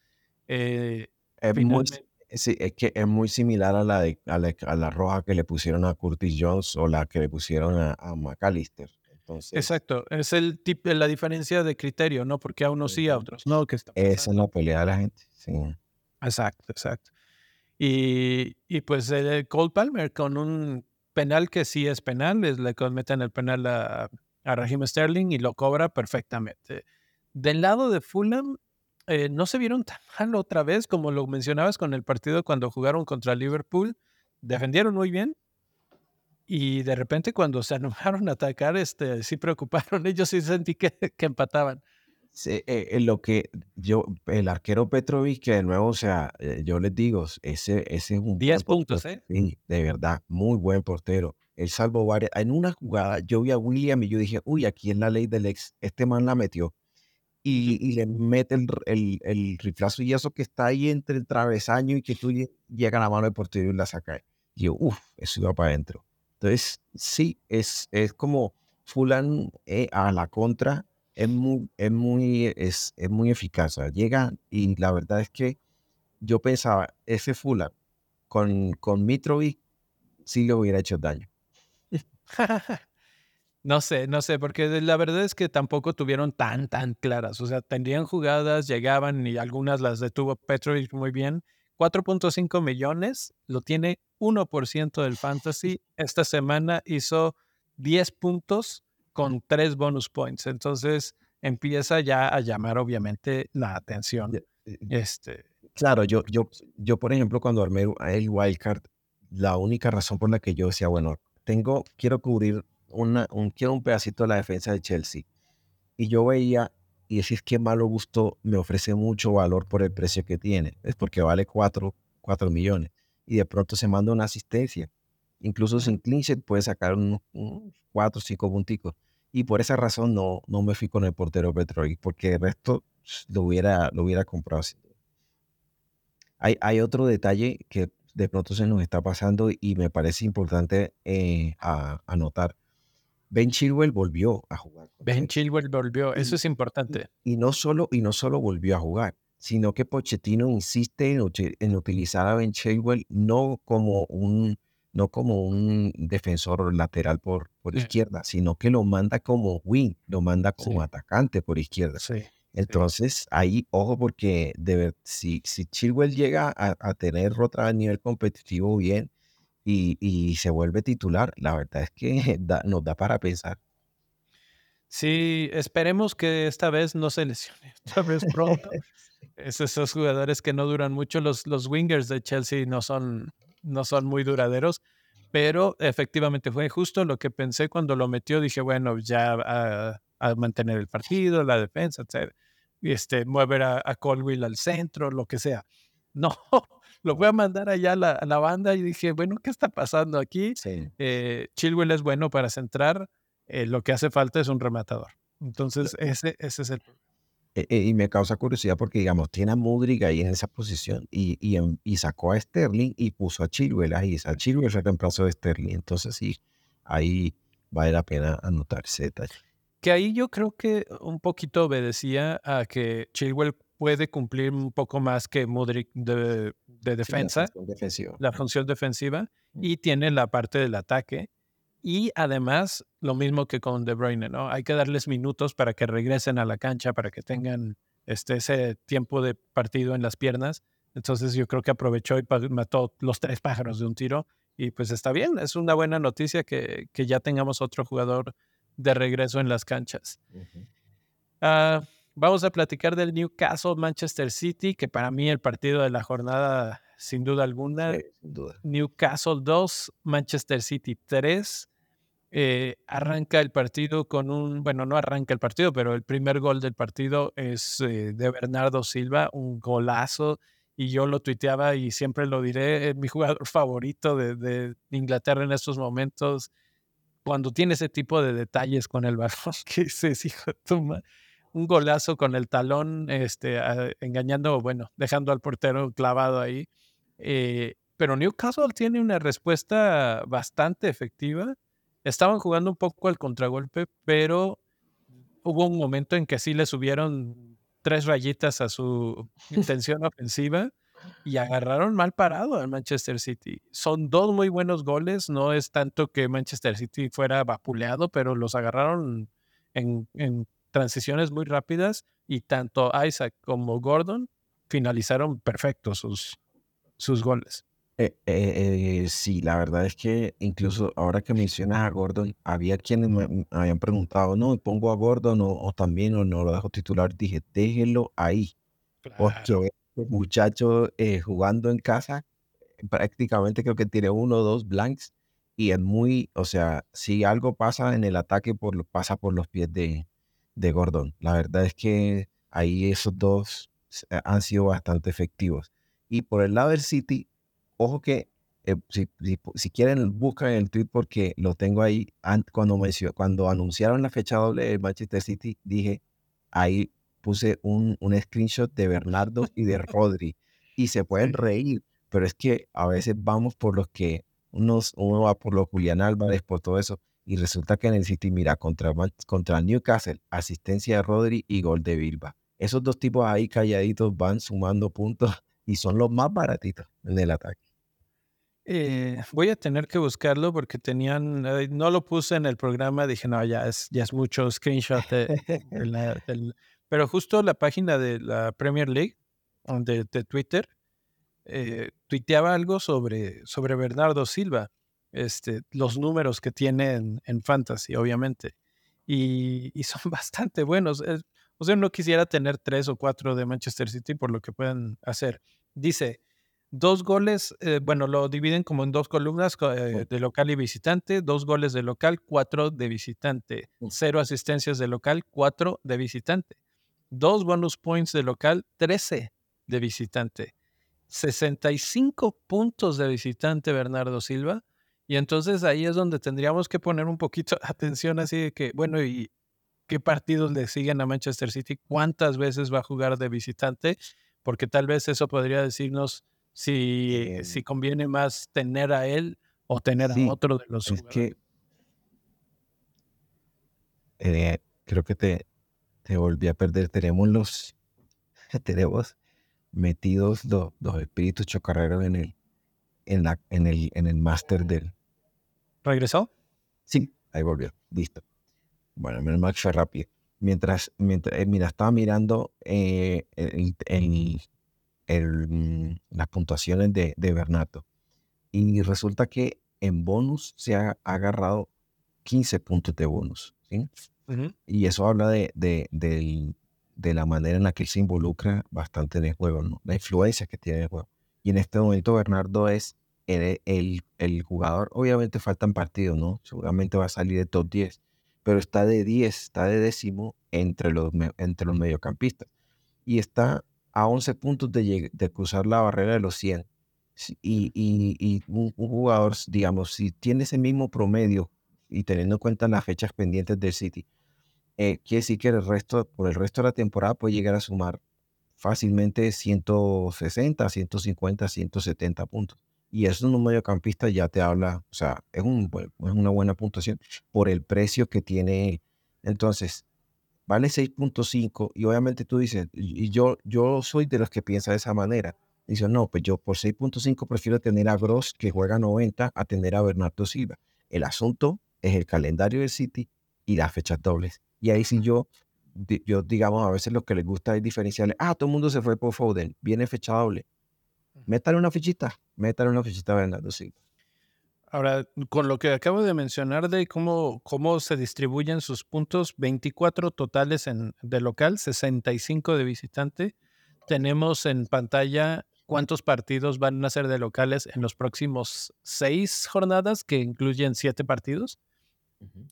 Eh, es, es que es muy similar a la, de, a la, roja que le pusieron a Curtis Jones o la que le pusieron a, McAllister. Entonces, Exacto, es el tip, la diferencia de criterio, ¿no? Porque a unos sí, a otros no. Que está Esa es la pelea de la gente, sí. Exacto, exacto. Y, y pues el Cole Palmer con un penal que sí es penal, le cometen el penal a, a Raheem Sterling y lo cobra perfectamente. Del lado de Fulham, eh, no se vieron tan [laughs] mal otra vez como lo mencionabas con el partido cuando jugaron contra Liverpool. Defendieron muy bien y de repente cuando se [laughs] animaron a atacar, este, sí preocuparon. Ellos sí sentí que, [laughs] que empataban. Sí, eh, lo que yo, el arquero Petrovic, que de nuevo, o sea, eh, yo les digo, ese, ese es un... 10 puntos, ¿eh? Sí, de verdad, muy buen portero. Él salvó varias. En una jugada, yo vi a William y yo dije, uy, aquí es la ley del ex. Este man la metió. Y, le mete el, el, el, riflazo y eso que está ahí entre el travesaño y que tú llega la mano del portero y la saca. Y yo, uff, eso iba para adentro. Entonces, sí, es, es como Fulan eh, a la contra es muy, es muy, es, es muy eficaz. llega y la verdad es que yo pensaba, ese Fulan con, con Mitrovic sí le hubiera hecho daño. [laughs] no sé, no sé, porque la verdad es que tampoco tuvieron tan, tan claras. O sea, tendrían jugadas, llegaban y algunas las detuvo Petrovic muy bien. 4.5 millones, lo tiene 1% del fantasy. Esta semana hizo 10 puntos con tres bonus points. Entonces empieza ya a llamar obviamente la atención. Eh, este, claro, yo, yo, yo por ejemplo cuando armé el wildcard, la única razón por la que yo decía, bueno, tengo, quiero cubrir un, quiero un pedacito de la defensa de Chelsea. Y yo veía, y decís que malo gusto me ofrece mucho valor por el precio que tiene. Es porque vale 4, millones. Y de pronto se manda una asistencia. Incluso sin clinch puede sacar unos, 4 o 5 punticos. Y por esa razón no, no me fui con el portero Petrovic, porque el resto lo hubiera, lo hubiera comprado. Hay, hay otro detalle que de pronto se nos está pasando y me parece importante eh, anotar. Ben Chilwell volvió a jugar. Ben Chilwell volvió, eso es importante. Y, no solo, y no solo volvió a jugar, sino que Pochettino insiste en, en utilizar a Ben Chilwell no como un no como un defensor lateral por, por izquierda, sino que lo manda como wing, lo manda como atacante por izquierda. Entonces, ahí, ojo, porque de si, si Chilwell llega a, tener otra nivel competitivo bien y, y, se vuelve titular, la verdad es que [laughs] nos da para pensar. Sí, esperemos que esta vez no se lesione, [laughs] esta vez pronto. [laughs] es esos jugadores que no duran mucho, los, los wingers de Chelsea no son, no son muy duraderos, pero efectivamente fue justo lo que pensé cuando lo metió. Dije, bueno, ya a, mantener el partido, la defensa, etc. Y este, mover a, a Colwill al centro, lo que sea. No, lo voy a mandar allá a la, banda y dije, bueno, ¿qué está pasando aquí? Eh, Chilwell es bueno para centrar, eh, lo que hace falta es un rematador. Entonces, ese, ese es el problema. E, e, y me causa curiosidad porque, digamos, tiene a Mudrik ahí en esa posición y, y, y sacó a Sterling y puso a Chilwell ahí. A Chilwell reemplazó de Sterling. Entonces, sí, ahí vale la pena anotarse detalle. Que ahí yo creo que un poquito obedecía a que Chilwell puede cumplir un poco más que Mudrik de, de defensa, la, función la función defensiva, y tiene la parte del ataque y además, lo mismo que con De Bruyne, ¿no? Hay que darles minutos para que regresen a la cancha, para que tengan este, ese tiempo de partido en las piernas. Entonces yo creo que aprovechó y mató los tres pájaros de un tiro. Y pues está bien, es una buena noticia que, que ya tengamos otro jugador de regreso en las canchas. Ah, vamos a platicar del Newcastle Manchester City, que para mí el partido de la jornada, sin duda alguna. Newcastle 2, Manchester City 3. Eh, arranca el partido con un, bueno, no arranca el partido, pero el primer gol del partido es eh, de Bernardo Silva, un golazo, y yo lo tuiteaba y siempre lo diré, es mi jugador [laughs] favorito de, de Inglaterra en estos momentos cuando tiene ese tipo de detalles con el balón, [laughs] que dices, hijo de un golazo con el talón, este, engañando, bueno, dejando al portero clavado ahí. Eh, pero Newcastle tiene una respuesta bastante efectiva. Estaban jugando un poco al contragolpe, pero hubo un momento en que sí le subieron tres rayitas a su intención ofensiva y agarraron mal parado al Manchester City. Son dos muy buenos goles, no es tanto que Manchester City fuera vapuleado, pero los agarraron en, transiciones muy rápidas y tanto Isaac como Gordon finalizaron perfectos sus, sus goles. Eh, eh, eh, sí, la verdad es que incluso ahora que mencionas a Gordon, había quienes me habían preguntado, no, pongo a Gordon o, también o no lo dejo titular. Dije, déjelo ahí, porque muchacho eh, jugando en casa, prácticamente creo que tiene uno o dos blanks y es muy, o sea, si algo pasa en el ataque, por, pasa por los pies de, de Gordon. La verdad es que ahí esos dos eh, han sido bastante efectivos. Y por el lado del City, ojo que eh, si, si, quieren, buscan el tweet porque lo tengo ahí. Cuando, cuando anunciaron la fecha doble del Manchester City, dije, ahí puse un, un screenshot de Bernardo y de [laughs] Rodri y se pueden reír, pero es que a veces vamos por los que unos, uno va por los Julián Álvarez, por todo eso, y resulta que en el City, mira, contra, contra Newcastle, asistencia de Rodri y gol de Bilba. Esos dos tipos ahí calladitos van sumando puntos [laughs] y son los más baratitos en el ataque. Eh, voy a tener que buscarlo porque tenían, no lo puse en el programa, dije, no, ya es, ya es mucho screenshot del, pero justo la página de la Premier League, de, de Twitter, eh, tuiteaba algo sobre, sobre Bernardo Silva, este, los números que tiene en, Fantasy, obviamente. Y, son [laughs] bastante buenos. o sea, no quisiera tener tres o cuatro de Manchester City por lo que pueden hacer. Dice, dos goles, eh, bueno, lo dividen como en dos columnas eh, de local y visitante, dos goles de local, cuatro de visitante, cero asistencias de local, cuatro de visitante dos bonus points de local, 13 de visitante. 65 puntos de visitante Bernardo Silva. Y entonces ahí es donde tendríamos que poner un poquito de [laughs] atención así de que, bueno, ¿y qué partidos le siguen a Manchester City? ¿Cuántas veces va a jugar de visitante? Porque tal vez eso podría decirnos si, si conviene más tener a él o tener a otro de los es que eh, creo que te, te volví a perder. Tenemos los, [laughs] tenemos metidos los, los espíritus chocarreros en el, en la, en el, en el máster del. ¿Regresó? Sí, ahí volvió. Listo. Bueno, menos mal fue rápido. Mientras, mientras eh, mira, estaba mirando eh, el, el, mm, las puntuaciones de, de Bernato. Y resulta que en bonus se ha agarrado 15 puntos de bonus. ¿sí? Y eso habla de, de, de, la manera en la que él se involucra bastante en el juego, ¿no? la influencia que tiene el juego. Y en este momento Bernardo es el, el, el jugador, obviamente faltan partidos, ¿no? Seguramente va a salir de top 10, pero está de 10, está de décimo entre los, entre los mediocampistas. Y está a 11 puntos de, de cruzar la barrera de los 100. Y, y, y un, un, jugador, digamos, si tiene ese mismo promedio y teniendo en cuenta las fechas pendientes del City, eh, quiere decir que el resto, por el resto de la temporada puede llegar a sumar fácilmente 160, 150, 170 puntos. Y eso en un mediocampista ya te habla, o sea, es, un, es una buena puntuación por el precio que tiene. Entonces, vale 6.5 y obviamente tú dices, y yo, yo soy de los que piensa de esa manera. Dice, no, pues yo por 6.5 prefiero tener a Gross que juega 90 a tener a Bernardo Silva. El asunto es el calendario del City y las fechas dobles. Y ahí sí yo yo digamos, a veces lo que les gusta es diferenciarle, ah, todo el mundo se fue por Foden, viene fecha doble. Métale una fichita, métale una fichita a Bernardo Silva. Ahora, con lo que acabo de mencionar de cómo, cómo se distribuyen sus puntos, 24 totales en, de local, 65 de visitante. Tenemos en pantalla cuántos partidos van a ser de locales en los próximos seis jornadas, que incluyen siete partidos.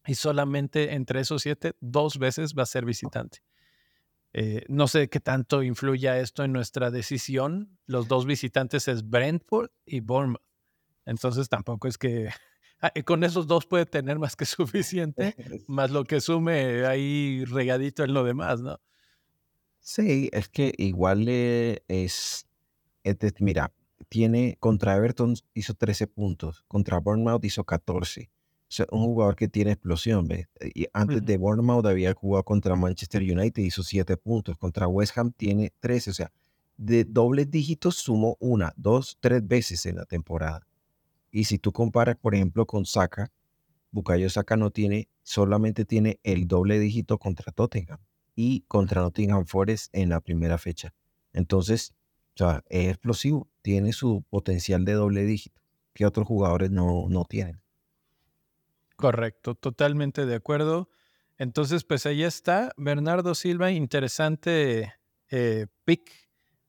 Y solamente entre esos siete, dos veces va a ser visitante. Eh, no sé qué tanto influya esto en nuestra decisión. Los dos visitantes es Brentford y Bournemouth. Entonces tampoco es que [laughs] con esos dos puede tener más que [laughs] suficiente, [laughs] más lo que sume ahí regadito en lo demás, ¿no? Sí, es que igual es, mira, tiene contra Everton hizo 13 puntos, contra Bournemouth hizo 14. Sea, un jugador que tiene explosión, ¿ves? Y antes de Bournemouth había jugado contra Manchester United, hizo 7 puntos, contra West Ham tiene 13, o sea, de dobles dígitos sumó una, dos, tres veces en la temporada. Y si tú comparas, por ejemplo, con Saka, Bukayo Saka no tiene, solamente tiene el doble dígito contra Tottenham y contra Nottingham Forest en la primera fecha. Entonces, o sea, es explosivo, tiene su potencial de doble dígito que otros jugadores no, no tienen. Correcto, totalmente de acuerdo. Entonces, pues ahí está, Bernardo Silva, interesante eh, pick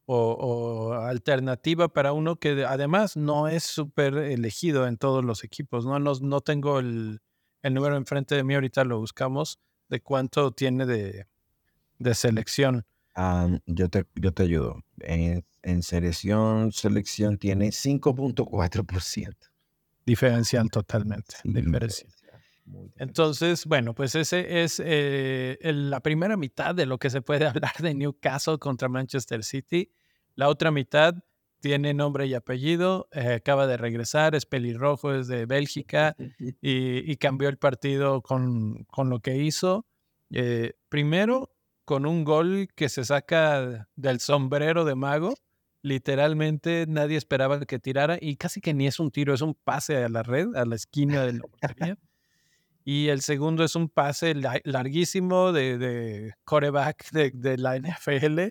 o, alternativa para uno que además no es súper elegido en todos los equipos. No, no, no tengo el, número enfrente de mí, ahorita lo buscamos, de cuánto tiene de, selección. Ah, yo, te, yo te ayudo. En, selección, selección tiene 5.4%. Diferencial totalmente. diferencial. Entonces, bueno, pues ese es eh, la primera mitad de lo que se puede [laughs] hablar de Newcastle contra Manchester City. La otra mitad tiene nombre y apellido, eh, acaba de regresar, es pelirrojo, es de Bélgica [laughs] y, cambió el partido con, lo que hizo. Eh, primero, con un gol que se saca del sombrero de mago. Literalmente nadie esperaba que tirara y casi que ni es un tiro, es un pase a la red, a la esquina de la portería. [laughs] Y el segundo es un pase larguísimo de, de coreback de, de la NFL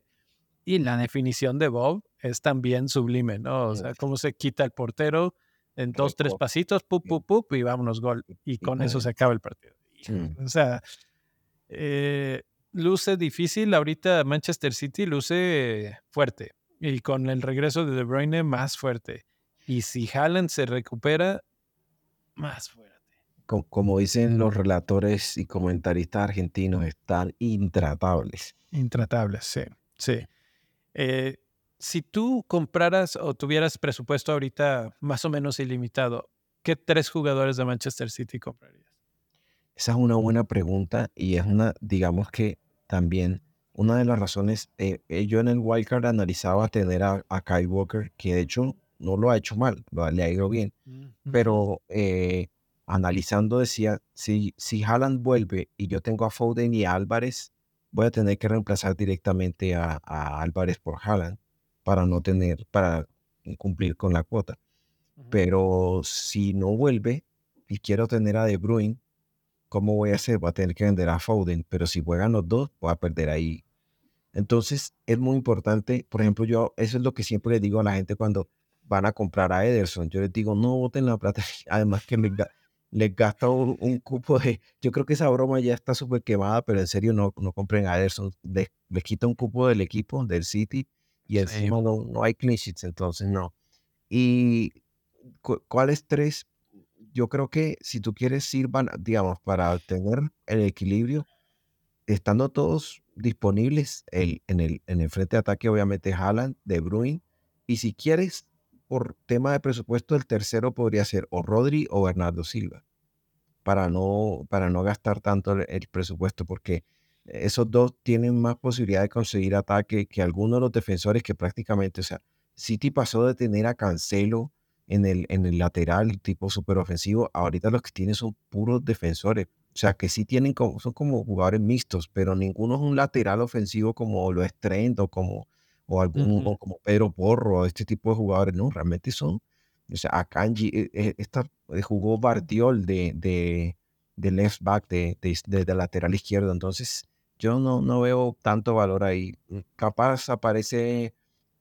y la definición de Bob es también sublime, ¿no? O sea, cómo se quita el portero en dos, tres pasitos, pup, pup, pup, y vámonos, gol. Y con eso se [laughs] acaba el partido. O sea, eh, luce difícil. Ahorita Manchester City luce fuerte. Y con el regreso de De Bruyne, más fuerte. Y si Haaland se recupera, más fuerte. Como, dicen los relatores y comentaristas argentinos, están intratables. Intratables, sí. Sí. Eh, si tú compraras o tuvieras presupuesto ahorita más o menos ilimitado, ¿qué tres jugadores de Manchester City comprarías? Esa es una buena pregunta y es una, digamos que también una de las razones, eh, eh, yo en el wildcard analizaba tener a, Kyle Walker, que de hecho no lo ha hecho mal, le ha ido bien, pero analizando decía, si, si Haaland vuelve y yo tengo a Foden y a Álvarez, voy a tener que reemplazar directamente a, Álvarez por Haaland para no tener, para cumplir con la cuota. Pero si no vuelve y quiero tener a De Bruyne, ¿cómo voy a hacer? Voy a tener que vender a Foden, pero si juegan los dos, voy a perder ahí. Entonces, es muy importante, por ejemplo, yo, eso es lo que siempre le digo a la gente cuando van a comprar a Ederson. Yo les digo, no voten la plata. [laughs] Además que me, les gasta un, cupo de. Yo creo que esa broma ya está súper quemada, pero en serio no, no compren a Ederson. Les, quita un cupo del equipo, del City, y encima no, no, hay clean sheets, entonces no. Y ¿cuáles tres? Yo creo que si tú quieres ir, digamos, para tener el equilibrio, estando todos disponibles el, en, el, en el frente de ataque, obviamente Haaland, De Bruyne, y si quieres por tema de presupuesto, el tercero podría ser o Rodri o Bernardo Silva, para no, para no gastar tanto el, presupuesto, porque esos dos tienen más posibilidad de conseguir ataque que algunos de los defensores que prácticamente, o sea, City pasó de tener a Cancelo en el, en el lateral tipo super ofensivo, ahorita los que tienen son puros defensores. O sea, que sí tienen como, son como jugadores mixtos, pero ninguno es un lateral ofensivo como lo es Trent o como o algún como Pedro Porro, este tipo de jugadores, no, realmente son, o sea, Akanji, eh, eh, esta, eh, jugó Bardiol de, de, de left back, de, de, lateral izquierdo, entonces yo no, no veo tanto valor ahí. Capaz aparece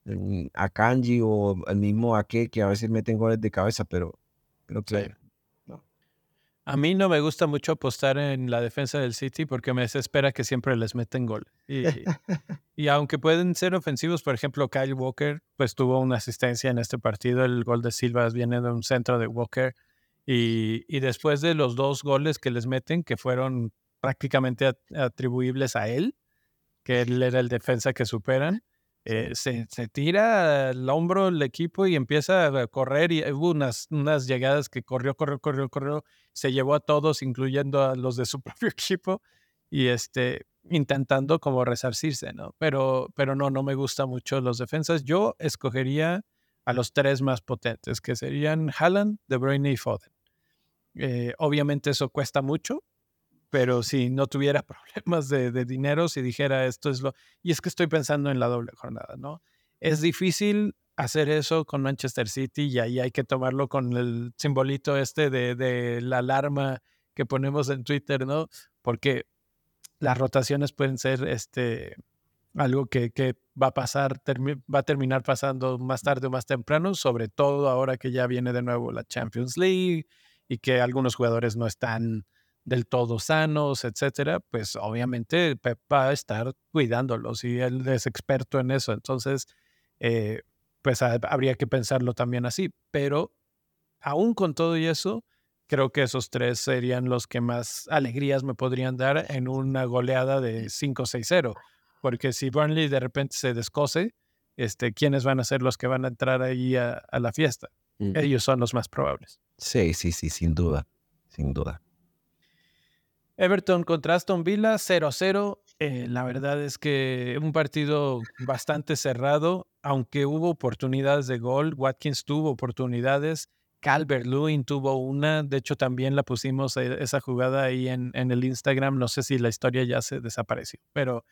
mm, a Kanji o el mismo Ake que a veces meten goles de cabeza, pero creo que A mí no me gusta mucho apostar en la defensa del City porque me desespera que siempre les meten gol. Y, aunque pueden ser ofensivos, por ejemplo, Kyle Walker, pues tuvo una asistencia en este partido. El gol de Silva viene de un centro de Walker. Y, y después de los dos goles que les meten, que fueron prácticamente atribuibles a él, que él era el defensa que superan, eh, se, se, tira al hombro el equipo y empieza a correr y hubo unas, llegadas que corrió, corrió, corrió, corrió, se llevó a todos, incluyendo a los de su [laughs] propio equipo, y este, intentando como resarcirse, ¿no? Pero, pero no, no me gusta mucho los defensas. Yo escogería a los tres más potentes, que serían Haaland, De Bruyne y Foden. Eh, obviamente eso cuesta mucho, pero si no tuviera [laughs] problemas de, dinero, si dijera esto es lo... Y es que estoy pensando en la doble jornada, ¿no? Es difícil hacer eso con Manchester City y ahí hay que tomarlo con el simbolito este de, la alarma que ponemos en Twitter, ¿no? Porque las rotaciones pueden ser este, algo que, que va a pasar, va a terminar pasando más tarde o más temprano, sobre todo ahora que ya viene de nuevo la Champions League y que algunos jugadores no están del todo sanos, etcétera, pues obviamente Pep va a estar cuidándolos y él es experto en eso. Entonces, eh, pues habría que pensarlo también así. Pero aún con todo y eso, creo que esos tres serían los que más alegrías me podrían dar en una goleada de 5-6-0. Porque si Burnley de repente se descose, este, ¿quiénes van a ser los que van a entrar ahí a, la fiesta? Ellos son los más probables. Sí, sí, sí, sin duda, sin duda. Everton contra Aston Villa 0-0. Eh, la verdad es que un partido bastante cerrado, aunque hubo oportunidades de gol. Watkins tuvo oportunidades. Calvert Lewin tuvo una. De hecho, también la pusimos eh, esa jugada ahí en, el Instagram. No sé si la historia ya se desapareció, pero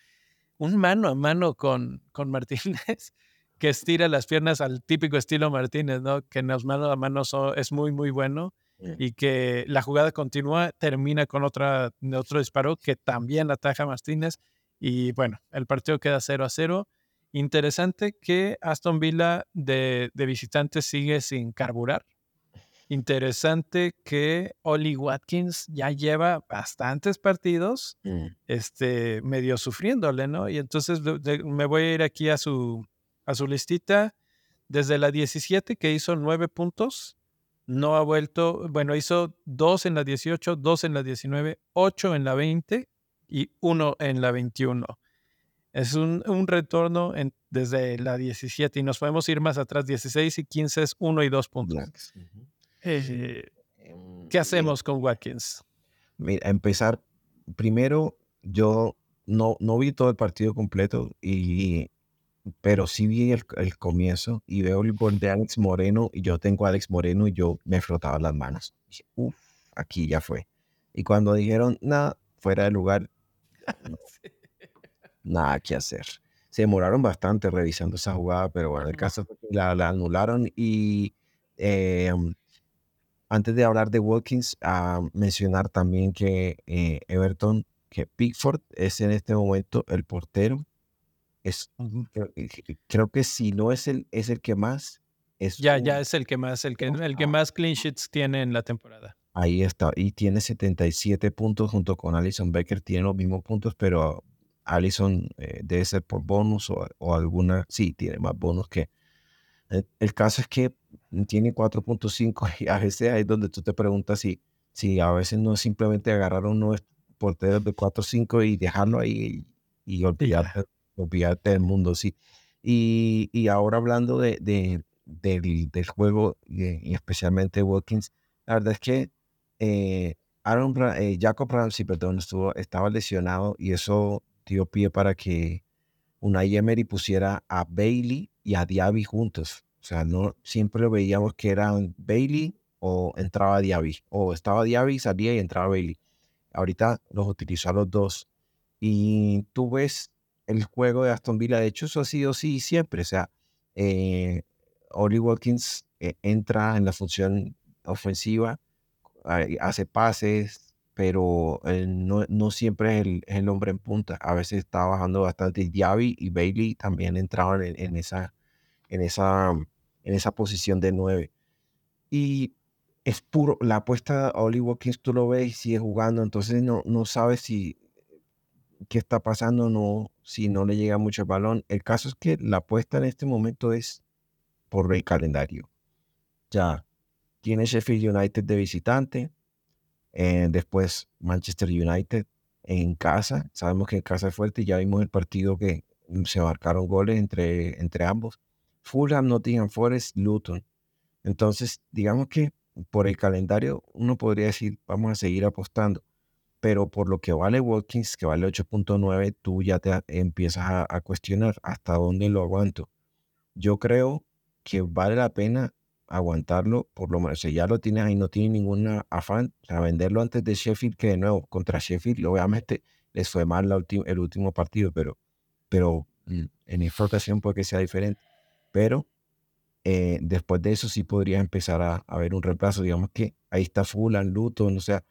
un mano a mano con, con Martínez que estira las piernas al típico estilo Martínez, ¿no? Que en los mano a mano es muy, muy bueno. Y que la jugada continúa, termina con otra, otro disparo que también ataja Martínez y bueno, el partido queda 0 a 0. Interesante que Aston Villa de, de visitante sigue sin carburar. Interesante que Oli Watkins ya lleva bastantes partidos mm. este, medio sufriéndole, ¿no? Y entonces me voy a ir aquí a su, a su listita. Desde la 17 que hizo 9 puntos, no ha vuelto, bueno, hizo dos en la 18, dos en la 19, ocho en la 20 y uno en la 21. Es un, retorno desde la 17 y nos podemos ir más atrás, 16 y 15 es uno y dos puntos. Eh, em, ¿Qué hacemos con Watkins? Mira, empezar, primero yo no, no vi todo el partido completo y pero sí vi el, comienzo y veo el gol de Alex Moreno y yo tengo a Alex Moreno y yo me frotaba las manos. Uf, aquí ya fue. Y cuando dijeron, nada, fuera de lugar, [laughs] nada que hacer. Se demoraron bastante revisando esa jugada, pero bueno, el caso fue que la, anularon y em, antes de hablar de Wilkins, a mencionar también que eh, Everton, que Pickford es en este momento el portero es, creo, que si no es el, es el que más. Es ya, ya es el que más, el que, el que más clean sheets tiene en la temporada. Ahí está, y tiene 77 puntos junto con Alison Becker, tiene los mismos puntos, pero Alison eh, debe ser por bonus o, alguna, sí, tiene más bonus que... El, caso es que tiene 4.5 [laughs] y a veces ahí es donde tú te preguntas si, si a veces no es simplemente agarrar unos porteros de 4.5 y dejarlo ahí y, y olvidarte olvídate del mundo, sí. Y, y ahora hablando de, de, del, juego y, especialmente Wilkins, la verdad es que eh, Aaron, eh, Jacob Ramsey, perdón, estuvo, estaba lesionado y eso dio pie para que una Emery pusiera a Bailey y a Diaby juntos. O sea, no siempre veíamos que eran Bailey o entraba Diaby, o estaba Diaby, salía y entraba Bailey. Ahorita los utilizó a los dos. Y tú ves el juego de Aston Villa. De hecho, eso ha sido así siempre. O sea, eh, Oli Watkins eh, entra en la función ofensiva, hace pases, pero no, no, siempre es el, hombre en punta. A veces está bajando bastante. Diaby y Bailey también entraban en, esa, en, esa, en esa posición de nueve. Y es puro, la apuesta a Oli Watkins tú lo ves y sigue jugando, entonces no, no sabes si qué está pasando, no, si no le llega mucho el balón. El caso es que la apuesta en este momento es por el calendario. Ya tiene Sheffield United de visitante, eh, después Manchester United en casa. Sabemos que en casa es fuerte, ya vimos el partido que se marcaron goles entre, entre ambos. Fulham, Nottingham Forest, Luton. Entonces, digamos que por el calendario uno podría decir, vamos a seguir apostando pero por lo que vale Watkins, que vale 8.9, tú ya te empiezas a, cuestionar hasta dónde lo aguanto. Yo creo que vale la pena aguantarlo, por lo menos, si ya lo tienes ahí, no tiene ningún afán, o venderlo antes de Sheffield, que de nuevo, contra Sheffield, obviamente les fue mal la el último partido, pero, pero mm, en esta ocasión puede que sea diferente. Pero eh, después de eso sí podría empezar a, ver un reemplazo, digamos que ahí está Fulham, Luton, o sea,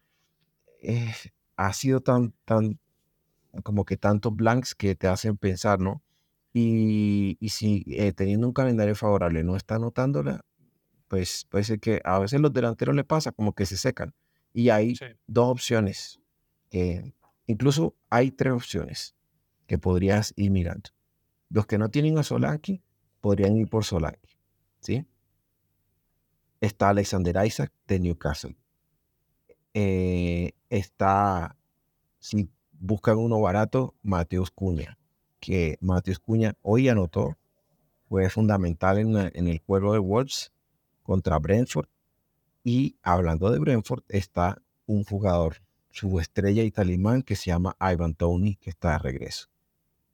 eh, ha sido tan, tan, como que tantos blanks que te hacen pensar, ¿no? Y, y si eh, teniendo un calendario favorable no está anotándola, pues puede ser que a veces los delanteros le pasa como que se secan. Y hay dos opciones, incluso hay tres opciones que podrías ir mirando. Los que no tienen a Solanki podrían ir por Solanki, ¿sí? Está Alexander Isaac de Newcastle. Eh, está, si buscan uno barato, Mateus Cuña, que Mateus Cuña hoy anotó, fue fundamental en, en el juego de Wolves contra Brentford. Y hablando de Brentford, está un jugador, su estrella y talimán, que se llama Ivan Tony, que está de regreso.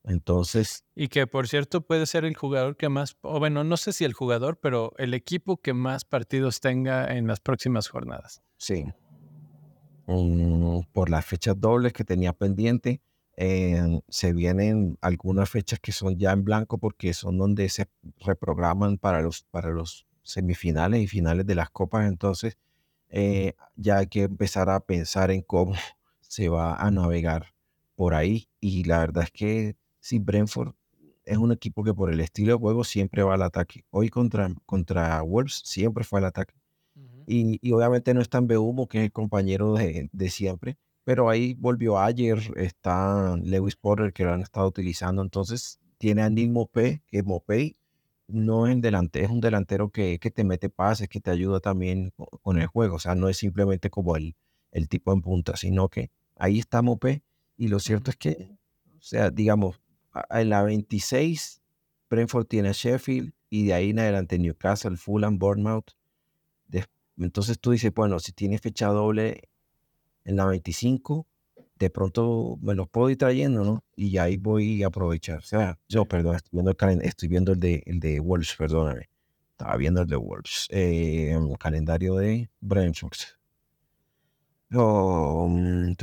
Entonces. Y que por cierto puede ser el jugador que más, o bueno, no sé si el jugador, pero el equipo que más partidos tenga en las próximas jornadas. Sí, por las fechas dobles que tenía pendiente. Eh, se vienen algunas fechas que son ya en blanco porque son donde se reprograman para los, para los semifinales y finales de las copas. Entonces eh, ya hay que empezar a pensar en cómo [laughs] se va a navegar por ahí. Y la verdad es que si Brentford es un equipo que por el estilo de juego siempre va al ataque. Hoy contra, contra Wolves siempre fue al ataque. Y, obviamente no está en Beumo, que es el compañero de, siempre, pero ahí volvió ayer, está Lewis Porter, que lo han estado utilizando, entonces tiene a Nick Mopé, que Mopé no es, delante, es un delantero que, que, te mete pases, que te ayuda también con, el juego, o sea, no es simplemente como el, el tipo en punta, sino que ahí está Mopé, y lo cierto es que, o sea, digamos, en la 26, Brentford tiene a Sheffield, y de ahí en adelante Newcastle, Fulham, Bournemouth, entonces tú dices, bueno, si tiene fecha doble en la 25, de pronto me los puedo ir trayendo, ¿no? Y ahí voy a aprovechar. O sea, yo, perdón, estoy viendo el, estoy viendo el de, el de Wolves, perdóname. Estaba viendo el de Wolves. Eh, calendario de Brentford. Oh, mm,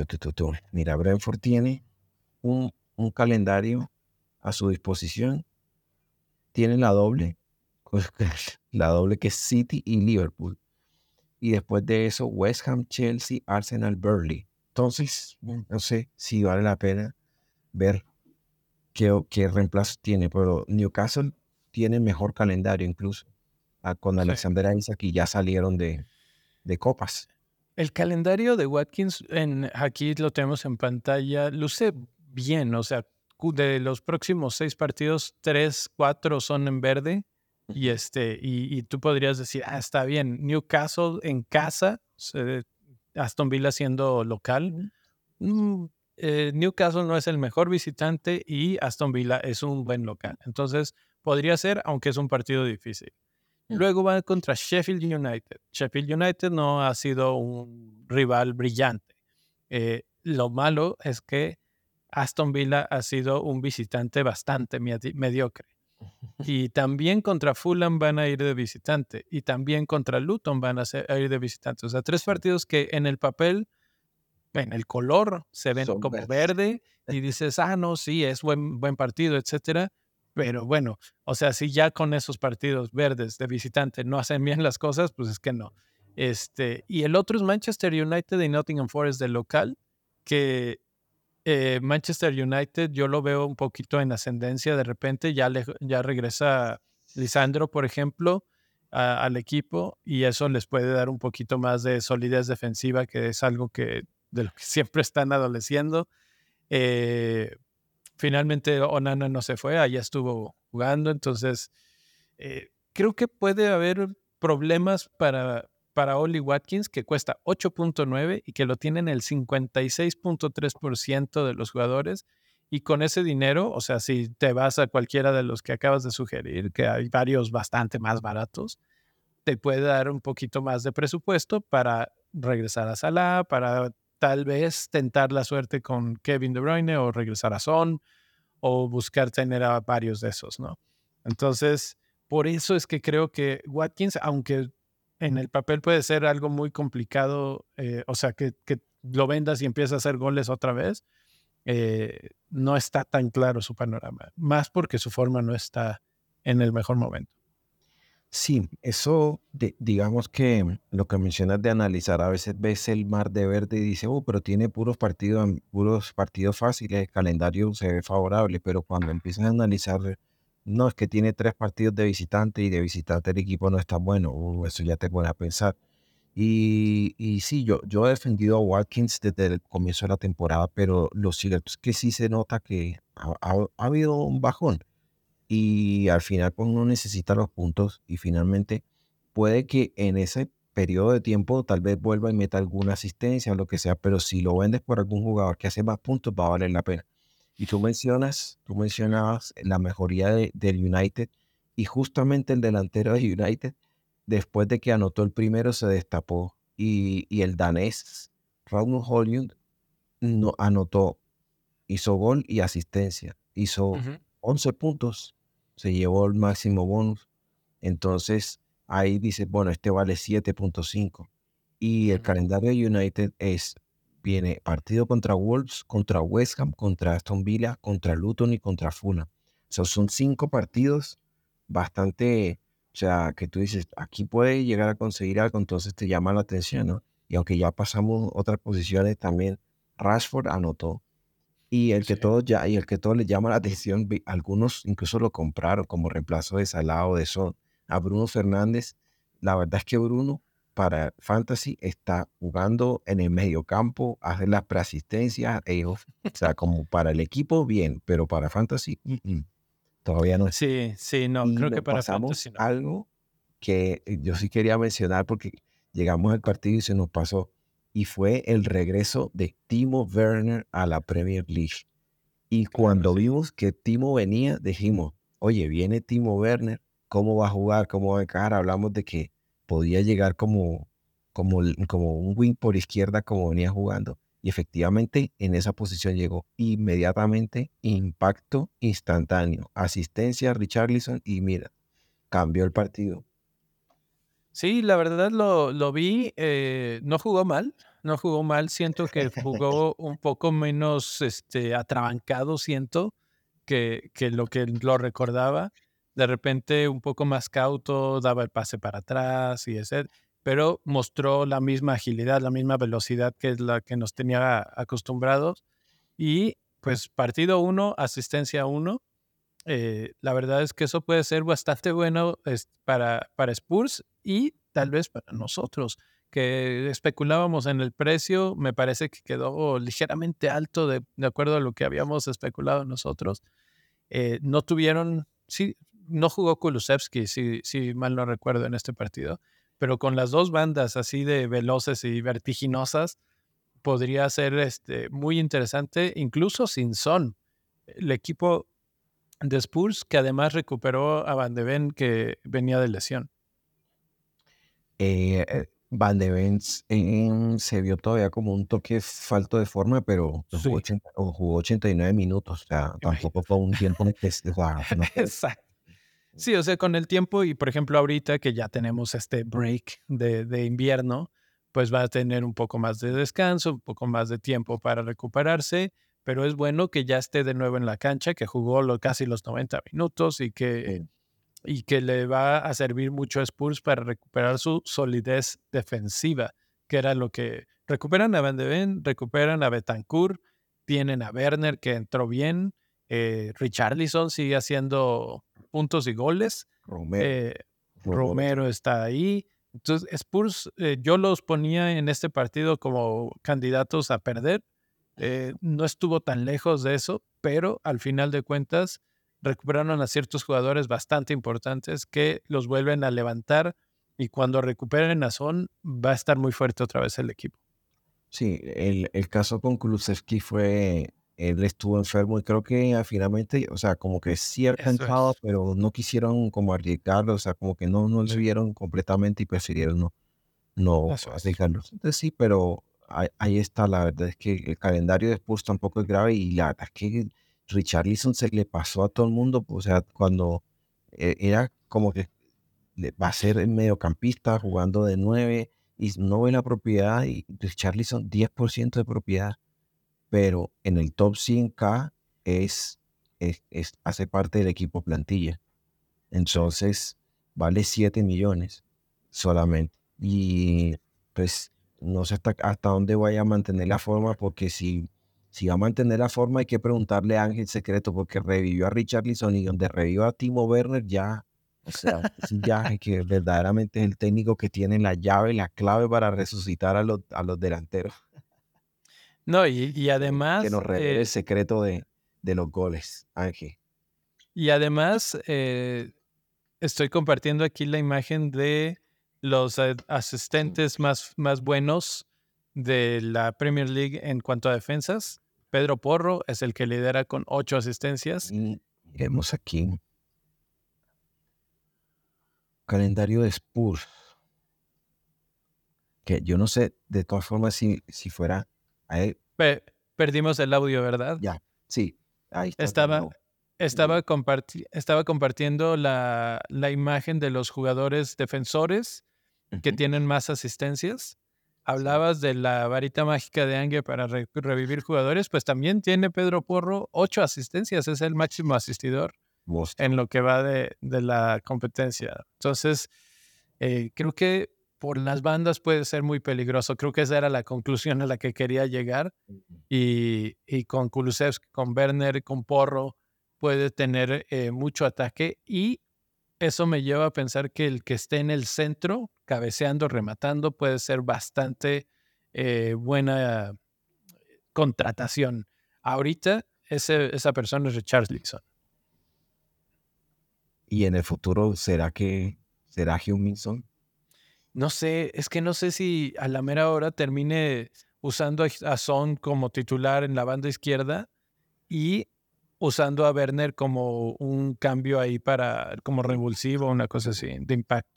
Mira, Brentford tiene un, un calendario a su disposición. Tiene la doble, [laughs] la doble que es City y Liverpool y después de eso West Ham, Chelsea, Arsenal, Burnley. Entonces, no sé si vale la pena ver qué, qué reemplazo tiene, pero Newcastle tiene mejor calendario incluso ah, con Alexander Isaac y ya salieron de, de copas. El calendario de Watkins, en, aquí lo tenemos en pantalla, luce bien, o sea, de los próximos seis partidos, tres, cuatro son en verde y, este, y, tú podrías decir, ah, está bien, Newcastle en casa, Aston Villa siendo local. Mm, eh, Newcastle no es el mejor visitante y Aston Villa es un buen local. Entonces, podría ser, aunque es un partido difícil. Mm. Luego va contra Sheffield United. Sheffield United no ha sido un rival brillante. Eh, lo malo es que Aston Villa ha sido un visitante bastante mediocre. Y también contra Fulham van a ir de visitante. Y también contra Luton van a, ir de visitante. O sea, tres partidos que en el papel, en el color, se ven como verde. Y dices, ah, no, sí, es buen, buen partido, etcétera. Pero bueno, o sea, si ya con esos partidos verdes de visitante no hacen bien las cosas, pues es que no. Este, y el otro es Manchester United y Nottingham Forest de local, que eh, Manchester United yo lo veo un poquito en ascendencia de repente, ya, ya regresa Lisandro, por ejemplo, al equipo y eso les puede dar un poquito más de solidez defensiva, que es algo que de lo que [laughs] siempre están adoleciendo. Eh, finalmente Onana no se fue, allá estuvo jugando, entonces eh, creo que puede haber problemas para, para Oli Watkins, que cuesta 8.9 y que lo tienen el 56.3% de los jugadores. Y con ese dinero, o sea, si te vas a cualquiera de los que acabas de sugerir, que hay varios bastante más baratos, te puede dar un poquito más de presupuesto para regresar a Salah, para tal vez tentar la suerte con Kevin De Bruyne o regresar a Son o buscar tener a varios de esos, ¿no? Entonces, por eso es que creo que Watkins, aunque en el papel puede ser algo muy complicado, eh, o sea, que, lo vendas y empieza a hacer goles otra vez, eh, no está tan claro su panorama, más porque su forma no está en el mejor momento. Sí, eso, digamos que lo que mencionas de analizar, a veces ves el mar de verde y dices, oh, pero tiene puros partidos, puros partidos fáciles, el calendario se ve favorable, pero cuando empiezas a analizar no, es que tiene tres partidos de visitante y de visitante el equipo no está bueno. Uh, eso ya te pone a pensar. Y, y sí, yo, yo he defendido a Watkins desde el comienzo de la temporada, pero lo cierto es que sí se nota que ha, habido un bajón. Y al final, pues uno necesita los puntos y finalmente puede que en ese periodo de tiempo tal vez vuelva y meta alguna asistencia o lo que sea, pero si lo vendes por algún jugador que hace más puntos, va a valer la pena. Y tú mencionas, tú mencionabas la mejoría del United y justamente el delantero de United, después de que anotó el primero, se destapó y, el danés Raúl Holyund no, anotó, hizo gol y asistencia, hizo 11 puntos, se llevó el máximo bonus. Entonces ahí dice, bueno, este vale 7.5. Y el calendario de United es viene partido contra Wolves, contra West Ham, contra Aston Villa, contra Luton y contra Fulham. O sea, son cinco partidos bastante, o sea, que tú dices, aquí puede llegar a conseguir algo, entonces te llama la atención, ¿no? Y aunque ya pasamos otras posiciones, también Rashford anotó. Y el que todo ya, y el que todo le llama la atención, algunos incluso lo compraron como reemplazo de Salah o de Son. A Bruno Fernández, la verdad es que Bruno para Fantasy está jugando en el medio campo, hace las preasistencias, ellos, o sea, como para el equipo, bien, pero para Fantasy, todavía no. Sí, sí, no, creo que para Fantasy algo que eh, yo sí quería mencionar porque llegamos al partido y se nos pasó, y fue el regreso de Timo Werner a la Premier League. Y cuando vimos que Timo venía, dijimos, oye, viene Timo Werner, ¿cómo va a jugar? ¿Cómo va a encajar? Hablamos de que podía llegar como, como, como un wing por izquierda como venía jugando. Y efectivamente en esa posición llegó inmediatamente, impacto instantáneo, asistencia a Richarlison y mira, cambió el partido. Sí, la verdad lo, lo vi, eh, no jugó mal, no jugó mal, siento que jugó un poco menos este, atrabancado, siento, que, que lo que lo recordaba de repente un poco más cauto, daba el pase para atrás y ese, pero mostró la misma agilidad, la misma velocidad que es la que nos tenía acostumbrados. Y pues partido uno, asistencia uno. Eh, la verdad es que eso puede ser bastante bueno para, para Spurs y tal vez para nosotros, que especulábamos en el precio, me parece que quedó ligeramente alto de, acuerdo a lo que habíamos especulado nosotros. Eh, no tuvieron, sí, no jugó Kulusevski, si, si mal no recuerdo, en este partido, pero con las dos bandas así de veloces y vertiginosas, podría ser este, muy interesante, incluso sin son. El equipo de Spurs, que además recuperó a Van de Ven, que venía de lesión. Eh, eh, Van de Ven se vio todavía como un toque falto de forma, pero jugó, 89 minutos, o sea, tampoco fue un tiempo en [laughs] que... Exacto. Sí, o sea, con el tiempo y por ejemplo ahorita que ya tenemos este break de, invierno, pues va a tener un poco más de descanso, un poco más de tiempo para recuperarse, pero es bueno que ya esté de nuevo en la cancha, que jugó lo, casi los 90 minutos y que y que le va a servir mucho a Spurs para recuperar su solidez defensiva, que era lo que recuperan a Van de Ven, recuperan a Betancourt, tienen a Werner que entró bien, eh, Richarlison sigue haciendo puntos y goles, Romero, Romero está ahí. Entonces, Spurs, yo los ponía en este partido como candidatos a perder. no estuvo tan lejos de eso, pero al final de cuentas recuperaron a ciertos jugadores bastante importantes que los vuelven a levantar y cuando recuperen a Son va a estar muy fuerte otra vez el equipo. Sí, el, el caso con Kulusevski fue, él estuvo enfermo y creo que finalmente, o sea, como que sí alcanzado, pero no quisieron como arriesgarlo, o sea, como que no, no lo vieron completamente y prefirieron no, no arriesgarlo. Entonces sí, pero ahí, está, la verdad es que el calendario de Spurs tampoco es grave y la verdad es que Richarlison se le pasó a todo el mundo, o sea, cuando eh, era como que va a ser mediocampista jugando de nueve y no ve la propiedad y Richarlison 10% de propiedad, pero en el top 100K es, es, hace parte del equipo plantilla. Entonces vale 7 millones solamente. Y pues no sé hasta, hasta dónde vaya a mantener la forma, porque si si va a mantener la forma, hay que preguntarle a Ángel Secreto, porque revivió a Richard Lisson y donde revivió a Timo Werner, ya, o sea, viaje que verdaderamente es el técnico que tiene la llave, la clave para resucitar a los, a los delanteros. No, y, además. Que nos revele el eh secreto de, de, los goles, Ángel. Y además, eh, estoy compartiendo aquí la imagen de los asistentes más, más buenos de la Premier League en cuanto a defensas. Pedro Porro es el que lidera con ocho asistencias. Y vemos aquí. Calendario de Spurs. Que yo no sé de todas formas si, si fuera. Perdimos el audio, ¿verdad? Ya, sí. Ahí estaba, estaba, estaba compartiendo la, la, imagen de los jugadores defensores que tienen más asistencias. Hablabas de la varita mágica de Angue para revivir jugadores, pues también tiene Pedro Porro ocho asistencias, es el máximo asistidor en lo que va de, la competencia. Entonces, eh, creo que por las bandas puede ser muy peligroso. Creo que esa era la conclusión a la que quería llegar. Y, con Kulusevski, con Werner, con Porro, puede tener eh, mucho ataque y eso me lleva a pensar que el que esté en el centro, cabeceando, rematando, puede ser bastante eh, buena contratación. Ahorita ese, esa persona es Richarlison. ¿Y en el futuro será que será Huminson? No sé, es que no sé si a la mera hora termine usando a Son como titular en la banda izquierda y usando a Werner como un cambio ahí para, como revulsivo, una cosa así, de impacto.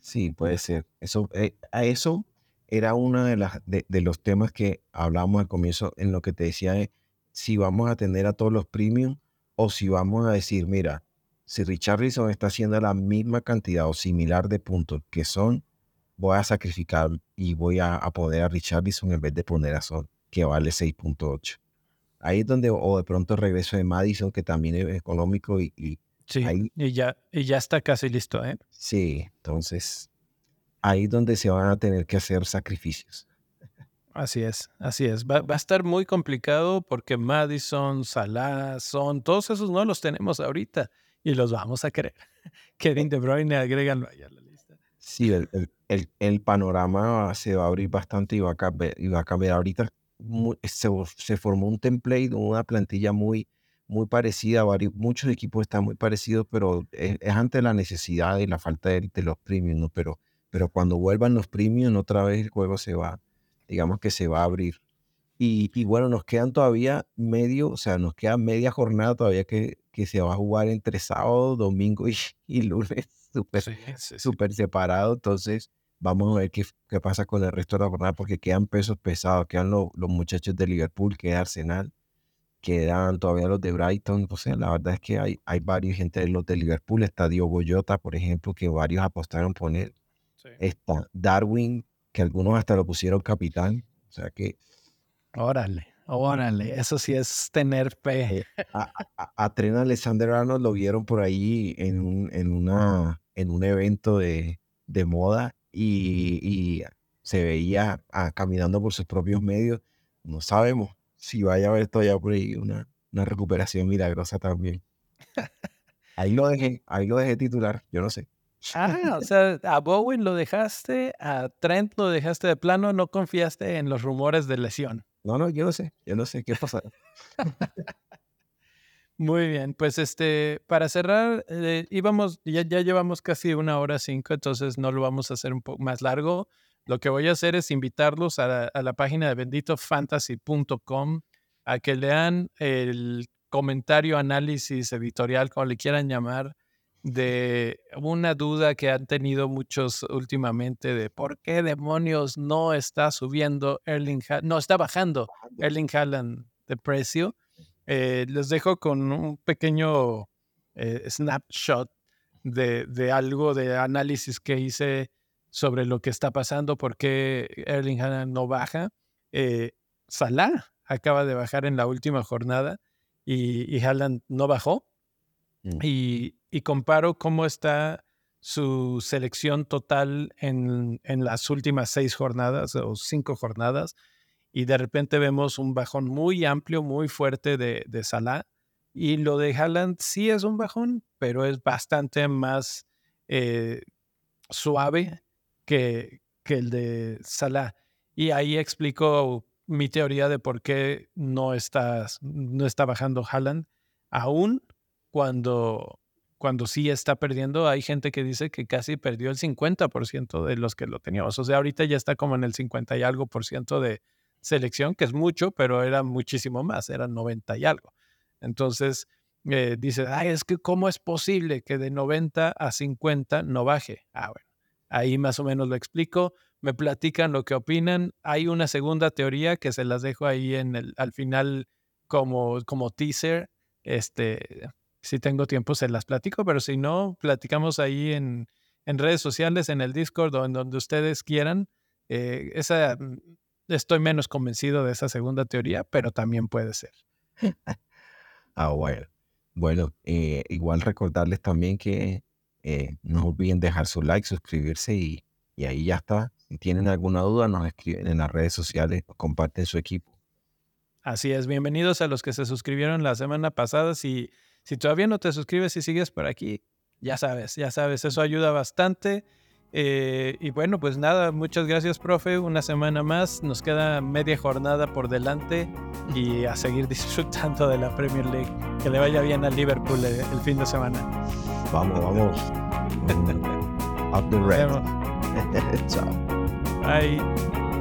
Sí, puede ser. Eso, eh, a eso era uno de, de, los temas que hablamos al comienzo en lo que te decía de si vamos a tener a todos los premium o si vamos a decir, mira, si Richarlison está haciendo la misma cantidad o similar de puntos que son, voy a sacrificar y voy a, a poner a Richarlison en vez de poner a Son, que vale 6.8. Ahí es donde, o de pronto regreso de Madison, que también es económico y, y sí, y, ya, y ya está casi listo, ¿eh? Sí, entonces ahí es donde se van a tener que hacer sacrificios. Así es, así es. Va, a estar muy complicado porque Madison, Salah, Son, todos esos no los tenemos ahorita y los vamos a querer. [laughs] Kevin De Bruyne, agréganlo ahí a la lista. Sí, el, el, el, panorama se va a abrir bastante y va a cambiar, y va a cambiar. Ahorita se, formó un template, una plantilla muy, muy parecida, varios, muchos equipos están muy parecidos, pero es, ante la necesidad y la falta de, los premios, ¿no? Pero, pero cuando vuelvan los premios, otra vez el juego se va, digamos que se va a abrir. Y, bueno, nos quedan todavía medio, o sea, nos queda media jornada todavía que, que se va a jugar entre sábado, domingo y, y lunes, súper separado. Entonces, Vamos a ver qué, qué, pasa con el resto de la jornada, porque quedan pesos pesados, quedan los, los muchachos de Liverpool, queda Arsenal, quedan todavía los de Brighton. O sea, la verdad es que hay, hay varios gente de los de Liverpool. Está Diogo Jota, por ejemplo, que varios apostaron por él. Está Darwin, que algunos hasta lo pusieron capitán. O sea que. Órale. Órale, eso sí es tener fe. Eh, a, a, Tren Alexander Arnold lo vieron por ahí en un, en una, en un evento de, de moda y, se veía ah, caminando por sus propios medios. No sabemos si vaya a haber todavía por ahí una, una recuperación milagrosa también. Ahí lo dejé, ahí lo dejé titular, yo no sé. Ah, o sea, a Bowen lo dejaste, a Trent lo dejaste de plano, no confiaste en los rumores de lesión. No, no, yo no sé, yo no sé qué pasa. [laughs] Muy bien, pues este, para cerrar, eh, íbamos, ya, ya llevamos casi una hora cinco, entonces no lo vamos a hacer un poco más largo. Lo que voy a hacer es invitarlos a, a la página de benditofantasy.com a que lean el comentario, análisis editorial, como le quieran llamar, de una duda que han tenido muchos últimamente de por qué demonios no está subiendo Erling no está bajando Erling Haaland de precio. Eh, les dejo con un pequeño eh, snapshot de, de, algo de análisis que hice sobre lo que está pasando, por qué Erling Haaland no baja. Eh, Salah acaba de bajar en la última jornada y, y Haaland no bajó. Mm. Y, y, comparo cómo está su selección total en, en, las últimas seis jornadas o cinco jornadas. Y de repente vemos un bajón muy amplio, muy fuerte de, de Salah. Y lo de Haaland sí es un bajón, pero es bastante más eh, suave que, que el de Salah. Y ahí explico mi teoría de por qué no, estás, no está bajando Haaland, aún cuando, cuando sí está perdiendo, hay gente que dice que casi perdió el 50% de los que lo teníamos. O sea, ahorita ya está como en el 50 y algo por ciento de selección, que es mucho, pero era muchísimo más, era 90 y algo. Entonces, eh, dice, ay, es que cómo es posible que de 90 a 50 no baje. Ah, bueno, ahí más o menos lo explico me platican lo que opinan. Hay una segunda teoría que se las dejo ahí en el, al final como, como teaser. Este, si tengo tiempo se las platico, pero si no, platicamos ahí en, en redes sociales, en el Discord o en donde ustedes quieran. Eh, esa, mm, estoy menos convencido de esa segunda teoría, pero también puede ser. [laughs] ah, bueno. Bueno, eh, igual recordarles también que eh, no olviden dejar su like, suscribirse y, y ahí ya está si tienen alguna duda, nos escriben en las redes sociales, comparten su equipo. Así es, bienvenidos a los que se suscribieron la semana pasada. Si, si todavía no te suscribes y sigues por aquí, ya sabes, ya sabes, eso ayuda bastante. Eh, y bueno, pues nada, muchas gracias, profe. Una semana más, nos queda media jornada por delante y a seguir [laughs] disfrutando de la Premier League. Que le vaya bien al Liverpool el, fin de semana. Vamos, vamos. [laughs] Up the red. [laughs] Chao. Bye.